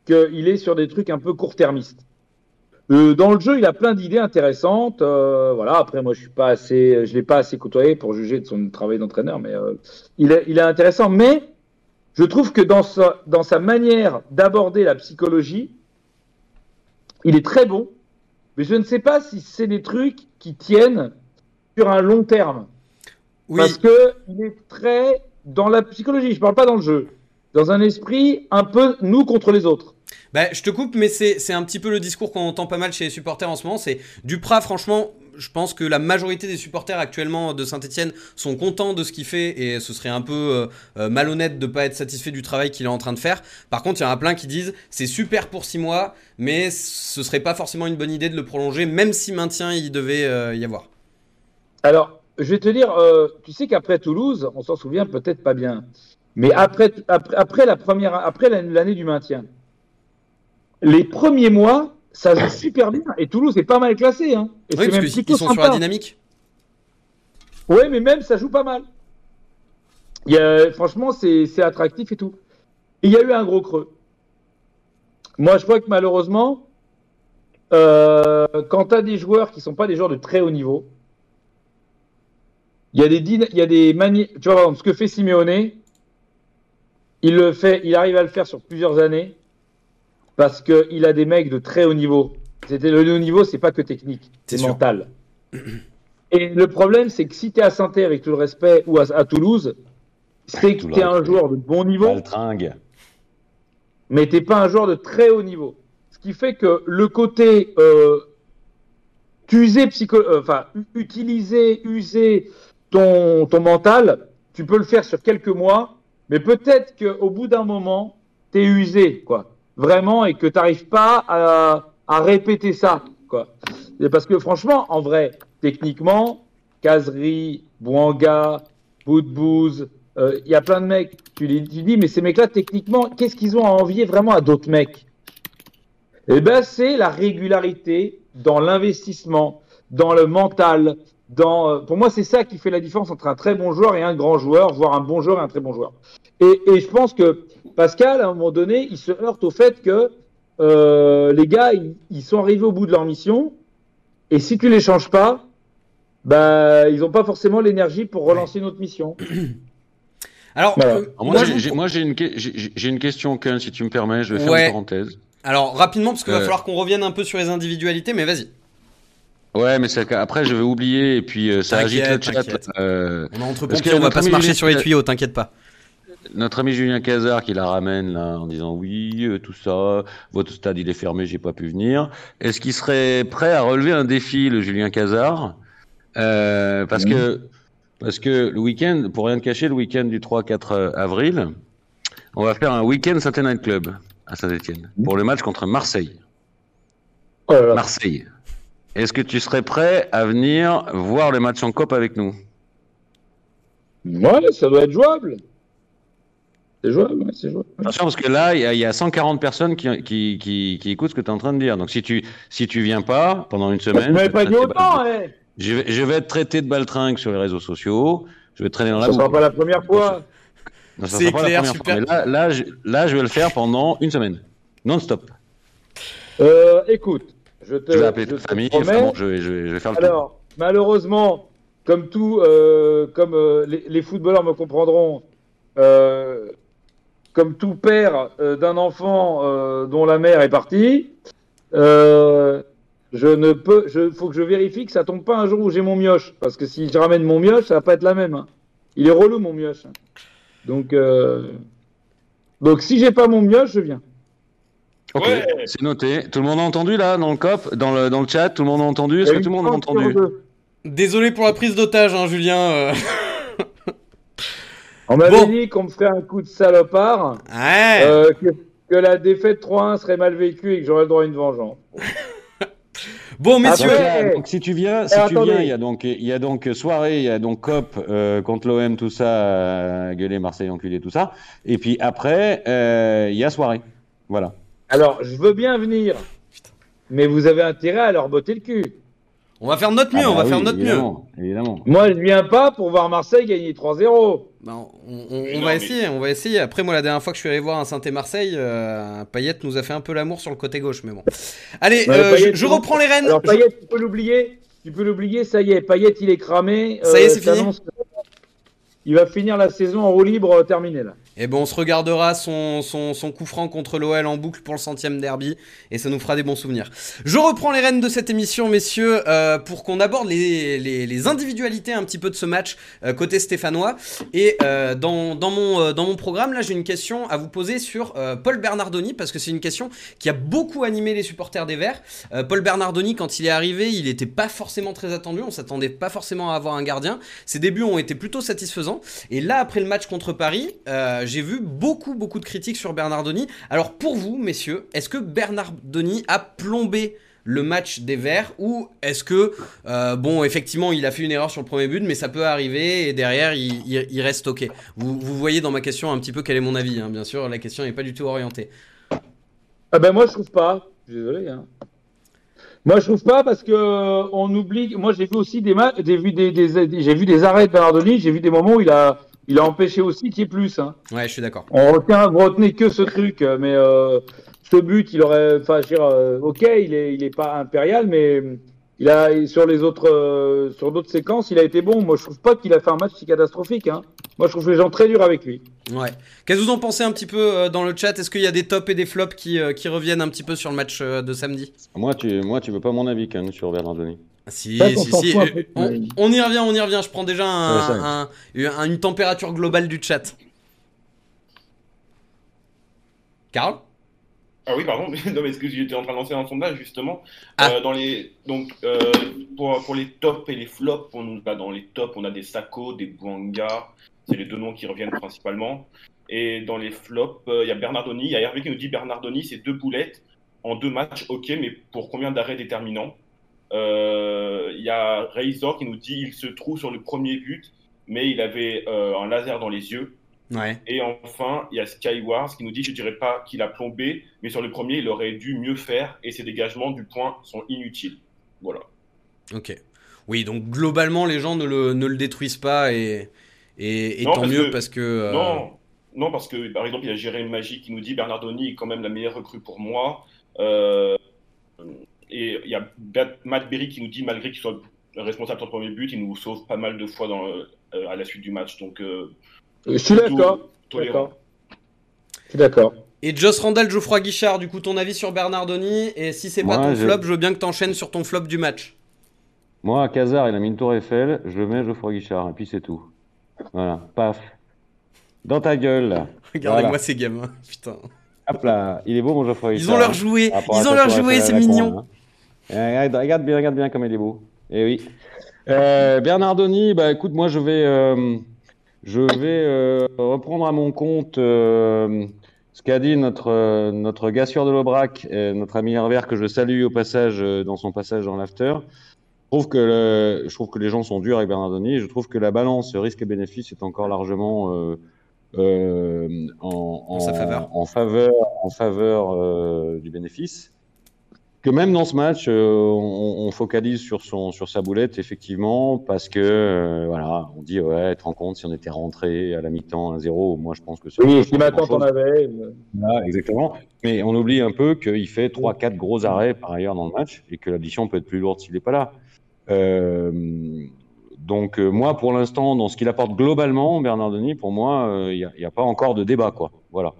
qu'il est sur des trucs un peu court-termistes. Euh, dans le jeu, il a plein d'idées intéressantes. voilà. Après, moi, je suis pas assez, je l'ai pas assez côtoyé pour juger de son travail d'entraîneur, mais il est, il est intéressant. Mais je trouve que dans sa, dans sa manière d'aborder la psychologie, il est très bon, mais je ne sais pas si c'est des trucs qui tiennent sur un long terme. Parce que il est très dans la psychologie, je ne parle pas dans le jeu, dans un esprit un peu nous contre les autres. Bah, je te coupe, mais c'est un petit peu le discours qu'on entend pas mal chez les supporters en ce moment. C'est Duprat, franchement, je pense que la majorité des supporters actuellement de Saint-Etienne sont contents de ce qu'il fait et ce serait un peu euh, euh, malhonnête de ne pas être satisfait du travail qu'il est en train de faire. Par contre, il y en a plein qui disent c'est super pour 6 mois, mais ce serait pas forcément une bonne idée de le prolonger, même si maintien il devait euh, y avoir. Alors, je vais te dire, tu sais qu'après Toulouse, on s'en souvient peut-être pas bien, mais après, après, après la première, après l'année du maintien, les premiers mois, ça joue super bien. Et Toulouse est pas mal classé. Hein. Et Oui, c'est parce qu'ils sont sur la dynamique. Oui, mais même ça joue pas mal. Il y a, franchement, c'est c'est attractif et tout. Et il y a eu un gros creux. Moi, je crois que malheureusement, euh, quand tu as des joueurs qui sont pas des joueurs de très haut niveau, il y a des, dyna- il y a des manières. Tu vois, par exemple, ce que fait Simeone, il le fait, il arrive à le faire sur plusieurs années parce qu'il a des mecs de très haut niveau. C'était le haut niveau, c'est pas que technique, C'est mental. Et le problème, c'est que si tu es à saint avec tout le respect, ou à, à Toulouse, c'est que tu es un joueur de bon niveau, Baltringue. mais tu pas un joueur de très haut niveau. Ce qui fait que le côté euh, user, psycho, euh, enfin, utiliser, user ton, ton mental, tu peux le faire sur quelques mois, mais peut-être qu'au bout d'un moment, tu es usé, quoi. Vraiment, et que tu n'arrives pas à, à répéter ça, quoi. Et Parce que franchement, en vrai, techniquement, Kazri, Bouanga, Boudbouz, euh, il y a plein de mecs, tu les tu dis, mais ces mecs-là, techniquement, qu'est-ce qu'ils ont à envier vraiment à d'autres mecs? Eh ben, c'est la régularité dans l'investissement, dans le mental. Dans, euh, pour moi, c'est ça qui fait la différence entre un très bon joueur et un grand joueur, voire un bon joueur et un très bon joueur. Et, et je pense que Pascal, à un moment donné, il se heurte au fait que euh, les gars, ils, ils sont arrivés au bout de leur mission, et si tu les changes pas, bah, ils n'ont pas forcément l'énergie pour relancer une autre mission. Alors, Voilà. euh, moi, j'ai- une, question, Ken, si tu me permets, je vais faire Ouais. une parenthèse. alors rapidement, parce qu'il va Euh. falloir qu'on revienne un peu sur les individualités, mais vas-y. Ouais, mais c'est qu'après, je vais oublier, et puis euh, ça agite le chat. Euh, On entre pompiers, va pas se marcher Julien- sur les tuyaux, t'inquiète pas. notre ami Julien Cazard qui la ramène là en disant oui, euh, tout ça, votre stade il est fermé, j'ai pas pu venir. Est-ce qu'il serait prêt à relever un défi, le Julien Cazard? Euh, Parce que parce que le week-end, pour rien te cacher, le week-end du 3-4 avril, on va faire un week-end Saturday Night Club à Saint-Etienne pour le match contre Marseille. Oh là là. Marseille. Est-ce que tu serais prêt à venir voir le match en COP avec nous? Ouais, ça doit être jouable. C'est jouable, ouais, c'est jouable. Attention, parce que là, il y, a- il y a 140 personnes qui, qui, qui, qui écoutent ce que tu es en train de dire. Donc, si tu si tu viens pas pendant une semaine, je pas dit traiter autant, bal- hein je, vais, je vais être traité de baltringue sur les réseaux sociaux. Je vais traîner dans la Ça sera boue. pas la première fois. C'est sera pas la clair, première super. fois. Mais là, là, je, là, je vais le faire pendant une semaine. Non-stop. Euh, écoute, je te, Je vais appeler je ta famille. Vraiment, je, vais, je, vais, je vais faire le tour. Alors, malheureusement, comme tout, euh, comme euh, les, les footballeurs me comprendront, euh, comme tout père d'un enfant dont la mère est partie, je ne peux, je faut que je vérifie que ça tombe pas un jour où j'ai mon mioche, parce que si je ramène mon mioche, ça va pas être la même. hein. Il est relou mon mioche. hein. Donc, donc si j'ai pas mon mioche, je viens. Ok, Ouais. c'est noté. Tout le monde a entendu là dans le cop, dans le, dans le chat? Tout le monde a entendu? Est-ce que tout le monde a entendu? Désolé pour la prise d'otage, hein, Julien. euh. On m'avait Bon. dit qu'on me ferait un coup de salopard. Ouais. Euh, que, que la défaite 3-1 serait mal vécue et que j'aurais le droit à une vengeance. Bon, messieurs. Après- là, donc, si tu viens, si Eh, tu attendez. viens, il y a donc il y a donc soirée, il y a donc cop euh, contre l'OM tout ça, euh, gueuler Marseille enculé tout ça, et puis après euh, il y a soirée, voilà. Alors, je veux bien venir, mais vous avez intérêt à leur botter le cul. On va faire de notre mieux, Ah on va bah faire oui, de notre mieux. évidemment. Moi, je viens pas pour voir Marseille gagner 3-0. Bah, on, on- va non, mais- essayer, on va essayer. Après, moi, la dernière fois que je suis allé voir un Saint-Marseille, euh, Payet nous a fait un peu l'amour sur le côté gauche, mais bon. Allez, Ouais, euh, Payet, je, je non. reprends les rênes. Alors, Je- tu peux l'oublier. Tu peux l'oublier, ça y est. Payet, il est cramé. Ça y est, c'est fini Il va finir la saison en roue libre euh, terminée, là. Et bon, on se regardera son, son, son coup franc contre l'OL en boucle pour le centième derby et ça nous fera des bons souvenirs. Je reprends les rênes de cette émission, messieurs, euh, pour qu'on aborde les, les, individualités un petit peu de ce match euh, côté stéphanois. Et euh, dans, dans, mon, dans mon programme, là, j'ai une question à vous poser sur Paul Bernardoni parce que c'est une question qui a beaucoup animé les supporters des Verts. Paul Bernardoni, quand il est arrivé, il n'était pas forcément très attendu. On s'attendait pas forcément à avoir un gardien. Ses débuts ont été plutôt satisfaisants. Et là, après le match contre Paris, j'ai vu beaucoup, beaucoup de critiques sur Bernardoni. Alors pour vous, messieurs, est-ce que Bernardoni a plombé le match des Verts ou est-ce que, euh, bon, effectivement, il a fait une erreur sur le premier but, mais ça peut arriver et derrière, il, reste ok? Vous, voyez dans ma question un petit peu quel est mon avis, hein, bien sûr, la question n'est pas du tout orientée. Ah ben, moi, je trouve pas. Désolé, hein. Moi, je trouve pas parce que euh, on oublie. Moi, j'ai vu aussi des matchs, j'ai vu des, vu des arrêts de Bernardoni. J'ai vu des moments où il a, il a empêché aussi qu'il y ait plus. Hein. Ouais, je suis d'accord. On retient, vous retenez que ce truc, euh, mais euh, ce but, il aurait, enfin, je veux dire, euh, ok, il est, il est pas impérial, mais il a sur les autres, euh, sur d'autres séquences, il a été bon. Moi, je trouve pas qu'il a fait un match si catastrophique. Hein. Moi, je trouve les gens très durs avec lui. Ouais. Qu'est-ce que vous en pensez un petit peu euh, dans le chat? Est-ce qu'il y a des tops et des flops qui, euh, qui reviennent un petit peu sur le match euh, de samedi? Moi, tu, moi, tu veux pas mon avis quand même sur Bernardoni. Ah, Si, on si, s'en si. fout un peu. On, on y revient, on y revient. Je prends déjà un- Ouais, ça. un- un- une température globale du chat. Carl? Ah oui, pardon, mais, non, mais est-ce que j'étais en train de lancer un sondage justement Ah. Euh, dans les, Donc, euh, pour, pour les tops et les flops, on, bah, dans les tops, on a des Sako, des Bouanga, c'est les deux noms qui reviennent principalement. Et dans les flops, euh, il y a Bernardoni, il y a Hervé qui nous dit Bernardoni, c'est deux boulettes en deux matchs, ok, mais pour combien d'arrêts déterminants? Il y a Razor qui nous dit il se trouve sur le premier but, mais il avait euh, un laser dans les yeux. Ouais. Et enfin, il y a Skywars qui nous dit, je dirais pas qu'il a plombé, mais sur le premier, il aurait dû mieux faire et ses dégagements du point sont inutiles. Voilà. Ok. Oui, donc globalement, les gens ne le, ne le détruisent pas et, et, et Non, tant parce mieux que- parce que. euh, Non, non, parce que par exemple, il y a Jérémy Magie qui nous dit, Bernardoni est quand même la meilleure recrue pour moi. Euh, et il y a Matt Berry qui nous dit, malgré qu'il soit responsable de son premier but, il nous sauve pas mal de fois dans, euh, à la suite du match. Donc, euh, Je suis d'accord. tolérant. Je suis d'accord. Et Joss Randall, Geoffroy Guichard, du coup, ton avis sur Bernardoni? Et si c'est pas Moi, ton je- flop, je veux bien que t'enchaînes sur ton flop du match. Moi, à Casar, il a mis une tour Eiffel, je le mets Geoffroy Guichard, et puis c'est tout. Voilà, paf. Dans ta gueule. Regardez-moi Voilà. ces gamins, putain. Hop là, il est beau mon Geoffroy Ils Guichard. ont leur hein. jouet, Par rapport à ils ont leur jouet, c'est con, mignon. hein. Regarde, regarde bien, regarde bien comme il est beau. Eh oui. Euh, Bernardoni, bah écoute, moi je vais, euh, je vais euh, reprendre à mon compte euh, ce qu'a dit notre, notre gars de l'Aubrac, notre ami Herbert, que je salue au passage dans son passage dans l'after. Je trouve que le- je trouve que les gens sont durs avec Bernardoni. et Je trouve que la balance risque et bénéfice est encore largement en, En sa faveur. en faveur, en faveur du bénéfice. Que même dans ce match, euh, on, on focalise sur son sur sa boulette effectivement parce que euh, voilà, on dit ouais, te rends compte si on était rentré à la mi-temps 1-0, moi je pense que c'est Oui, si maintenant t'en avais. euh, Voilà, exactement. Mais on oublie un peu qu'il fait 3-4 gros arrêts par ailleurs dans le match et que l'addition peut être plus lourde s'il n'est pas là. Euh, donc moi, pour l'instant, dans ce qu'il apporte globalement, Bernard Denis, pour moi, il n'y a, a pas encore de débat, quoi. Voilà.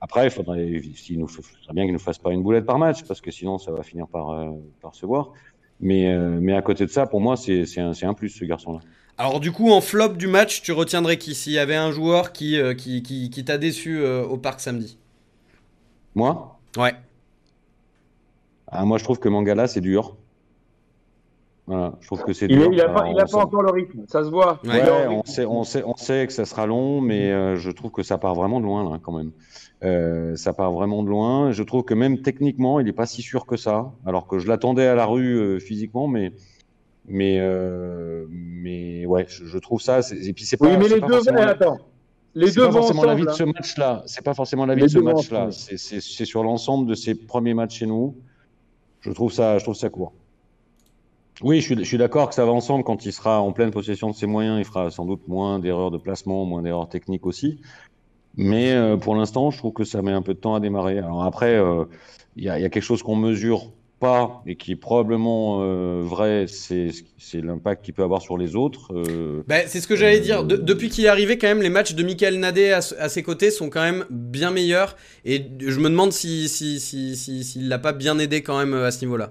Après, il faudrait, nous, faudrait bien qu'il ne fasse pas une boulette par match, parce que sinon, ça va finir par, euh, par se voir. Mais, euh, mais à côté de ça, pour moi, c'est un, c'est un plus, ce garçon-là. Alors du coup, en flop du match, tu retiendrais qui? S'il y avait un joueur qui, euh, qui, qui, qui t'a déçu au parc samedi? Moi, Ouais. ah, moi, je trouve que Mangala, c'est dur. Voilà, je trouve que c'est Il n'a pas, il a pas sent- encore le rythme, ça se voit. Ouais, on sait, on, sait, on sait que ça sera long, mais euh, je trouve que ça part vraiment de loin, là, quand même. Euh, ça part vraiment de loin. Je trouve que même techniquement, il n'est pas si sûr que ça, alors que je l'attendais à la rue euh, physiquement, mais, mais, euh, mais ouais, je, je trouve ça. Et puis c'est pas, Oui, mais les deux, forcément la- attends. Les c'est deux pas vont forcément l'avis de ce match-là. C'est pas forcément l'avis de ce match-là. C'est sur l'ensemble de ses premiers matchs chez nous. Je trouve ça, je trouve ça court. Oui, je suis, d'accord que ça va ensemble quand il sera en pleine possession de ses moyens. Il fera sans doute moins d'erreurs de placement, moins d'erreurs techniques aussi. Mais euh, pour l'instant, je trouve que ça met un peu de temps à démarrer. Alors après, euh, il y, a, il y a quelque chose qu'on mesure pas et qui est probablement euh, vrai, c'est l'impact qu'il peut avoir sur les autres. Bah, c'est ce que j'allais dire. De- depuis qu'il est arrivé, quand même, les matchs de Michael Nadé à, à ses côtés sont quand même bien meilleurs. Et je me demande si, si, si, si, s'il l'a pas bien aidé quand même à ce niveau-là.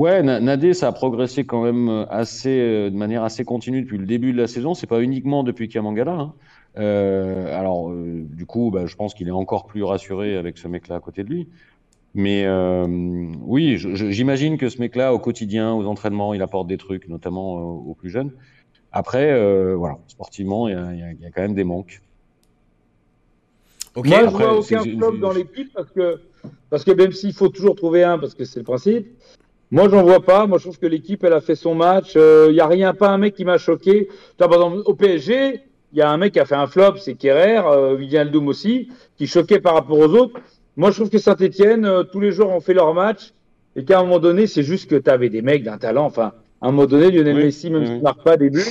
Ouais, Na- Nadé, ça a progressé quand même euh, assez, euh, de manière assez continue depuis le début de la saison. C'est pas uniquement depuis qu'il y a Mangala. hein. Euh, alors, euh, du coup, bah, je pense qu'il est encore plus rassuré avec ce mec-là à côté de lui. Mais euh, oui, je- je- j'imagine que ce mec-là, au quotidien, aux entraînements, il apporte des trucs, notamment euh, aux plus jeunes. Après, euh, voilà, sportivement, il y a, y y quand même des manques. Moi, je après, vois c'est- aucun flop dans l'équipe parce que, parce que même s'il faut toujours trouver un, parce que c'est le principe, moi, j'en vois pas. Moi, je trouve que l'équipe, elle a fait son match. Il y a rien, pas un mec qui m'a choqué. Par exemple, au PSG, il y a un mec qui a fait un flop, c'est Kerrer, euh, Wijnaldum aussi, qui choquait par rapport aux autres. Moi, je trouve que Saint-Etienne, tous les jours, ont fait leur match. et qu'à un moment donné, c'est juste que tu avais des mecs d'un talent. Enfin, à un moment donné, Lionel Oui, Messi, même oui, s'il oui. marque pas des buts,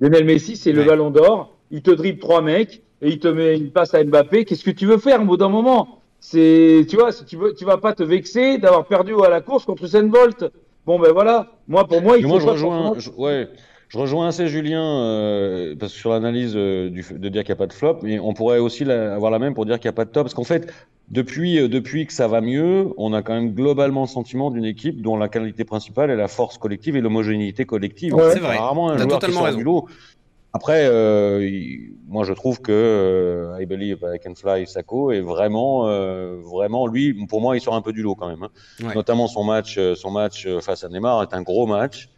Lionel Messi, c'est le ballon d'or. Il te dribble trois mecs et il te met une passe à Mbappé. Qu'est-ce que tu veux faire au bout d'un moment? C'est, tu vois, si tu veux, tu vas pas te vexer d'avoir perdu à la course contre Usain Bolt. Bon ben voilà. Moi, pour moi, il Mais faut moi, je rejoins, forcément- je, ouais, je rejoins assez Julien euh, parce que sur l'analyse euh, de dire qu'il n'y a pas de flop, mais on pourrait aussi la- avoir la même pour dire qu'il n'y a pas de top. Parce qu'en fait, depuis, euh, depuis que ça va mieux, on a quand même globalement le sentiment d'une équipe dont la qualité principale est la force collective et l'homogénéité collective. Ouais. En fait, C'est vrai. Rarement un T'as joueur totalement qui sort raison. du lot. Après, euh, moi, je trouve que euh, I Believe I Can Fly Sako est vraiment, euh, vraiment, lui, pour moi, il sort un peu du lot quand même. hein. Ouais. Notamment son match, son match face à Neymar est un gros match.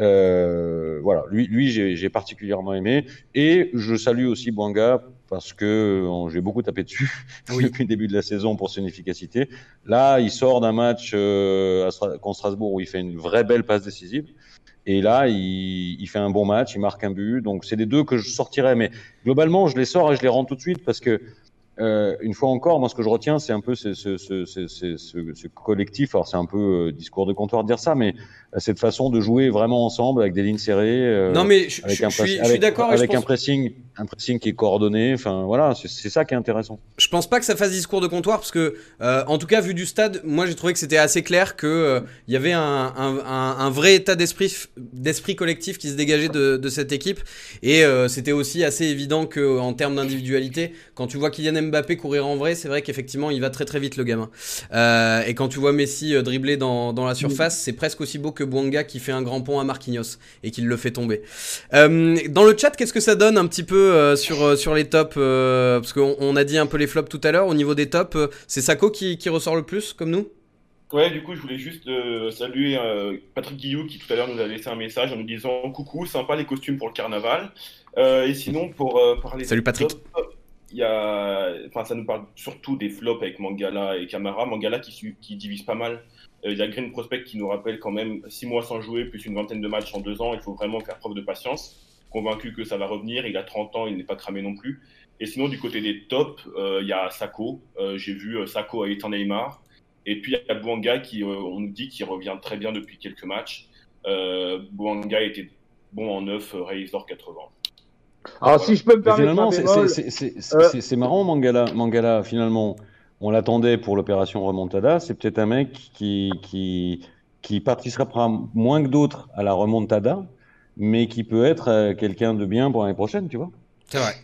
Euh, voilà, lui, lui j'ai j'ai particulièrement aimé. Et je salue aussi Bouanga parce que j'ai beaucoup tapé dessus Oui. depuis le début de la saison pour son efficacité. Là, il sort d'un match euh, à Stra- contre Strasbourg où il fait une vraie belle passe décisive. Et là, il, il fait un bon match, il marque un but. Donc, c'est les deux que je sortirais. Mais globalement, je les sors et je les rends tout de suite parce que, euh, une fois encore, moi, ce que je retiens, c'est un peu ce, collectif. Alors, c'est un peu euh, discours de comptoir de dire ça, mais euh, cette façon de jouer vraiment ensemble avec des lignes serrées. Non, mais je, avec je- un, je suis, d'accord. je avec un pense- pressing, un pressing qui est coordonné. Enfin, voilà, c'est ça qui est intéressant. Je pense pas que ça fasse discours de comptoir parce que, euh, en tout cas, vu du stade, moi j'ai trouvé que c'était assez clair que euh, il y avait un, vrai état d'esprit d'esprit collectif qui se dégageait de, cette équipe et euh, c'était aussi assez évident que en termes d'individualité, quand tu vois Kylian Mbappé courir en vrai, c'est vrai qu'effectivement il va très très vite le gamin. Euh, et quand tu vois Messi dribbler dans, dans la surface, c'est presque aussi beau que Bouanga qui fait un grand pont à Marquinhos et qui le fait tomber. Dans le chat, qu'est-ce que ça donne un petit peu euh, sur, euh, sur les tops euh, Parce qu'on on a dit un peu les flops tout à l'heure. Au niveau des tops, c'est Sako qui, qui ressort le plus, comme nous? Ouais, du coup, je voulais juste euh, saluer euh, Patrick Guillou qui tout à l'heure nous a laissé un message en nous disant coucou, sympa les costumes pour le carnaval. Euh, et sinon, pour parler Salut, des Patrick. il y a, enfin, ça nous parle surtout des flops avec Mangala et Camara. Mangala qui, qui divise pas mal. Il y a Green Prospect qui nous rappelle quand même six mois sans jouer, plus une vingtaine de matchs en deux ans. Il faut vraiment faire preuve de patience. Convaincu que ça va revenir. Il a 30 ans, il n'est pas cramé non plus. Et sinon, du côté des tops, euh, il y a Sako. Euh, J'ai vu euh, Sako a éteint Neymar. Et puis il y a Bouanga qui, euh, on nous dit qu'il revient très bien depuis quelques matchs. Euh, Bouanga était bon en neuf, euh, Razor 80. Alors, si je peux me permettre c'est- Euh. c'est- c'est marrant, Mangala. Mangala, finalement, on l'attendait pour l'opération remontada. C'est peut-être un mec qui, qui, qui participera moins que d'autres à la remontada, mais qui peut être euh, quelqu'un de bien pour l'année prochaine, tu vois. C'est vrai.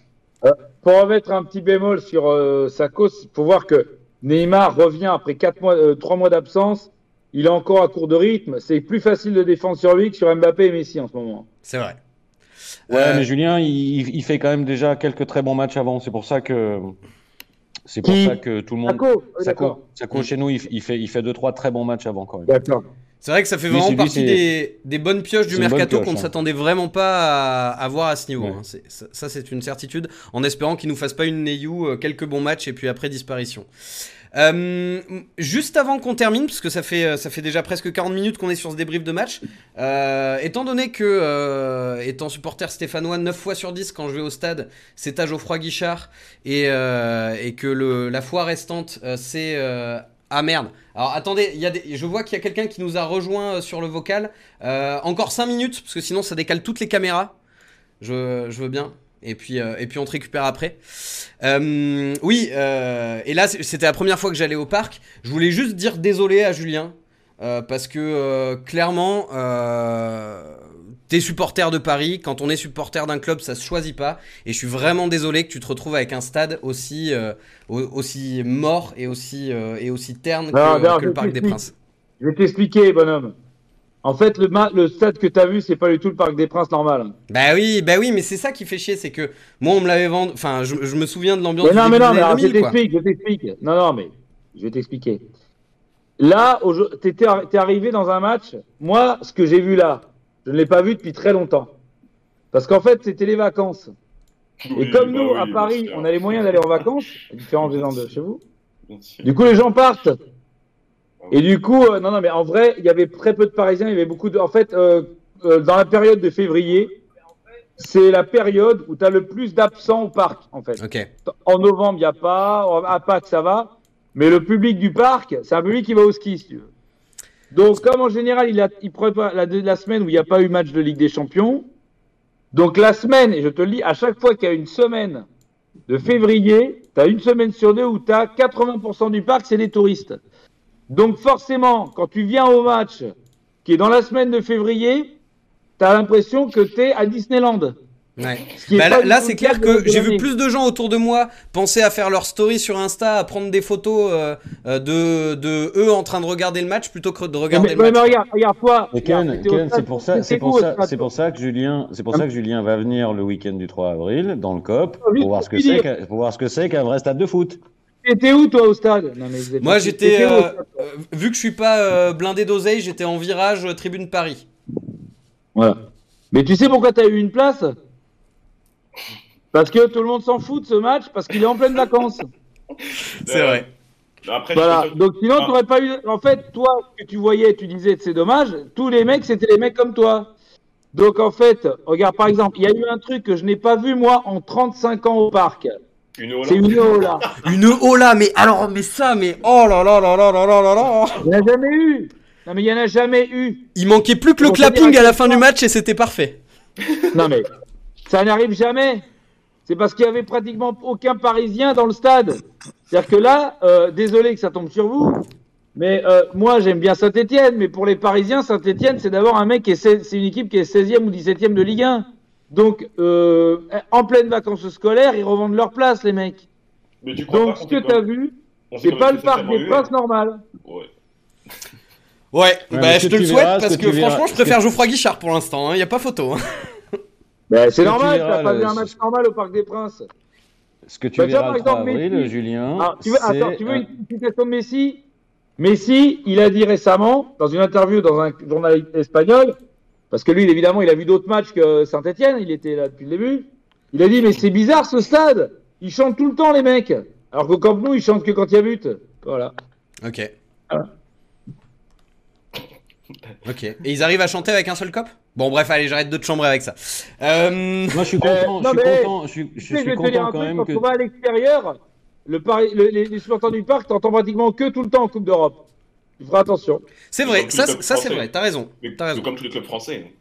pour remettre un petit bémol sur euh, Sako, il faut voir que Neymar revient après quatre mois, euh, trois mois d'absence. Il est encore à court de rythme. C'est plus facile de défendre sur lui que sur Mbappé et Messi en ce moment. C'est vrai. Ouais, Euh, mais Julien, il, il fait quand même déjà quelques très bons matchs avant. C'est pour ça que c'est pour Qui ça que tout le monde. Sako, oui, d'accord. Sako, Sako, chez nous, il, il fait il fait deux trois très bons matchs avant quand même. D'accord. C'est vrai que ça fait Lui, vraiment partie des, des bonnes pioches du mercato qu'on ne hein. s'attendait vraiment pas à, à voir à ce niveau. Ouais. hein. Ça, ça, c'est une certitude. En espérant qu'il nous fasse pas une Neyou, euh, quelques bons matchs et puis après disparition. Euh, juste avant qu'on termine, parce que ça fait, euh, ça fait déjà presque 40 minutes qu'on est sur ce débrief de match, euh, étant donné que, euh, étant supporter stéphanois 9 fois sur 10 quand je vais au stade, c'est à Geoffroy Guichard, et, et que le, la fois restante, c'est... ah merde. Alors attendez, y a je vois qu'il y a quelqu'un qui nous a rejoint euh, sur le vocal. Euh, encore 5 minutes, parce que sinon ça décale toutes les caméras. Je, je veux bien. Et puis, euh, et puis on te récupère après. Oui, et là c'était la première fois que j'allais au parc. Je voulais juste dire désolé à Julien. parce que clairement, t'es supporter de Paris. Quand on est supporter d'un club, ça se choisit pas. Et je suis vraiment désolé que tu te retrouves avec un stade aussi, euh, au- aussi mort et aussi, euh, et aussi terne que, Non, non, que le Parc des. Princes. Je vais t'expliquer, bonhomme. En fait, le, stade que tu as vu, c'est pas du tout le Parc des Princes normal. Bah oui, bah oui, mais c'est ça qui fait chier, c'est que moi on me l'avait vendu. Enfin, je, je me souviens de l'ambiance. Mais non, mais non, mais alors, je 2000, quoi. t'explique, je t'explique. Non, non, mais je vais t'expliquer. Là, tu es arrivé dans un match. Moi, ce que j'ai vu là, je ne l'ai pas vu depuis très longtemps. Parce qu'en fait, c'était les vacances. Et Oui, comme bah nous, oui, à Paris, on a les moyens d'aller en vacances, à différence des gens de chez vous. Du coup, les gens partent. Et du coup, euh, non, non, mais en vrai, il y avait très peu de Parisiens. Il y avait beaucoup de. En fait, euh, euh, dans la période de février, c'est la période où tu as le plus d'absents au parc, en fait. En novembre, il n'y a pas. À Pâques, ça va. Mais le public du parc, c'est un public qui va au ski, si tu veux. Donc, comme en général, il, a, il prépare la, la semaine où il n'y a pas eu match de Ligue des Champions. Donc, la semaine, et je te le dis, à chaque fois qu'il y a une semaine de février, tu as une semaine sur deux où tu as 80% du parc, c'est des touristes. Donc, forcément, quand tu viens au match qui est dans la semaine de février, tu as l'impression que tu es à Disneyland. Ouais. Bah là, là c'est clair que j'ai vu plus de gens autour de moi penser à faire leur story sur Insta, à prendre des photos euh, euh, de, de eux en train de regarder le match plutôt que de regarder mais, le match. Mais regarde, regarde toi. Et Ken, Ken c'est pour ça, c'est pour ça, c'est pour ça que Julien, c'est pour ça que Julien va venir le week-end du 3 avril dans le COP pour voir ce que c'est, pour voir ce que c'est qu'un vrai stade de foot. T'étais où toi au stade? Non, mais Moi j'étais, euh, vu que je suis pas blindé d'oseille, j'étais en virage tribune Paris. Voilà. Mais tu sais pourquoi t'as eu une place? Parce que tout le monde s'en fout de ce match parce qu'il est en pleine vacances. C'est vrai. Après, voilà. Donc sinon, tu n'aurais pas eu. En fait, toi, ce que tu voyais, tu disais c'est dommage. Tous les mecs, c'était les mecs comme toi. Donc en fait, regarde par exemple, il y a eu un truc que je n'ai pas vu moi en 35 ans au parc. C'est une Ola. une Ola, mais alors, mais ça, mais oh là là là là là là là là. Il n'y en a jamais eu. Non mais il n'y en a jamais eu. Il manquait plus que le clapping à la fin du match et c'était parfait. Non mais ça n'arrive jamais c'est parce qu'il y avait pratiquement aucun Parisien dans le stade. C'est-à-dire que là, euh, désolé que ça tombe sur vous, mais euh, moi j'aime bien Saint-Etienne, mais pour les Parisiens, Saint-Etienne, c'est d'abord un mec qui est, c'est une équipe qui est 16e ou 17e de Ligue 1. Donc, euh, en pleine vacances scolaires, ils revendent leur place, les mecs. Mais tu Donc, ce que tu as vu, c'est pas le parc des princes normal. Ouais. Ouais, bah, je te le souhaite parce que, franchement, je préfère Geoffroy Guichard pour l'instant. Il hein, n'y a pas photo. Hein. Ben, c'est normal, tu n'as pas vu un match normal au Parc des Princes. Ce que tu bah, verras le 3 avril, Julien. Ah, tu veux, attends, tu veux une citation de Messi? Messi, il a dit récemment, dans une interview dans un journal espagnol, parce que lui, évidemment, il a vu d'autres matchs que Saint-Etienne, il était là depuis le début. Il a dit, mais c'est bizarre ce stade, ils chantent tout le temps, les mecs. Alors qu'au Camp Nou, ils chantent que quand il y a but. Voilà. Ok. Ok. Et ils arrivent à chanter avec un seul cop? Bon, bref, allez, j'arrête de te chambrer avec ça. Euh... Moi, je suis content. je suis content. Je suis, je suis content quand même quand on va à l'extérieur, le les, les supporters du parc, t'entends pratiquement que tout le temps en Coupe d'Europe. Tu feras attention. C'est vrai, ça, ça c'est vrai. T'as raison. As raison. Comme tous les clubs français.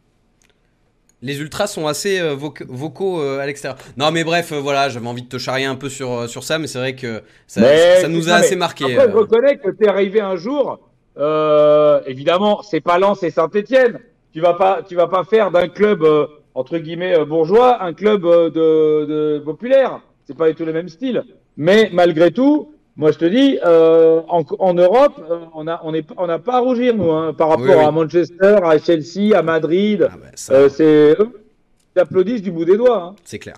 Les ultras sont assez euh, vocaux euh, à l'extérieur. Non, mais bref, euh, voilà, j'avais envie de te charrier un peu sur, sur ça, mais c'est vrai que ça, ça nous a assez marqué. Après, je reconnais que t'es arrivé un jour. évidemment, c'est pas Lens et Saint-Etienne tu vas pas, tu vas pas faire d'un club euh, entre guillemets euh, bourgeois un club euh, de, de populaire. C'est pas du tout le même style. Mais malgré tout, moi je te dis, en, en, Europe, on a, on est, on n'a pas à rougir nous hein, par rapport à Manchester, à Chelsea, à Madrid. Ah bah, c'est eux qui applaudissent du bout des doigts. Hein. C'est clair.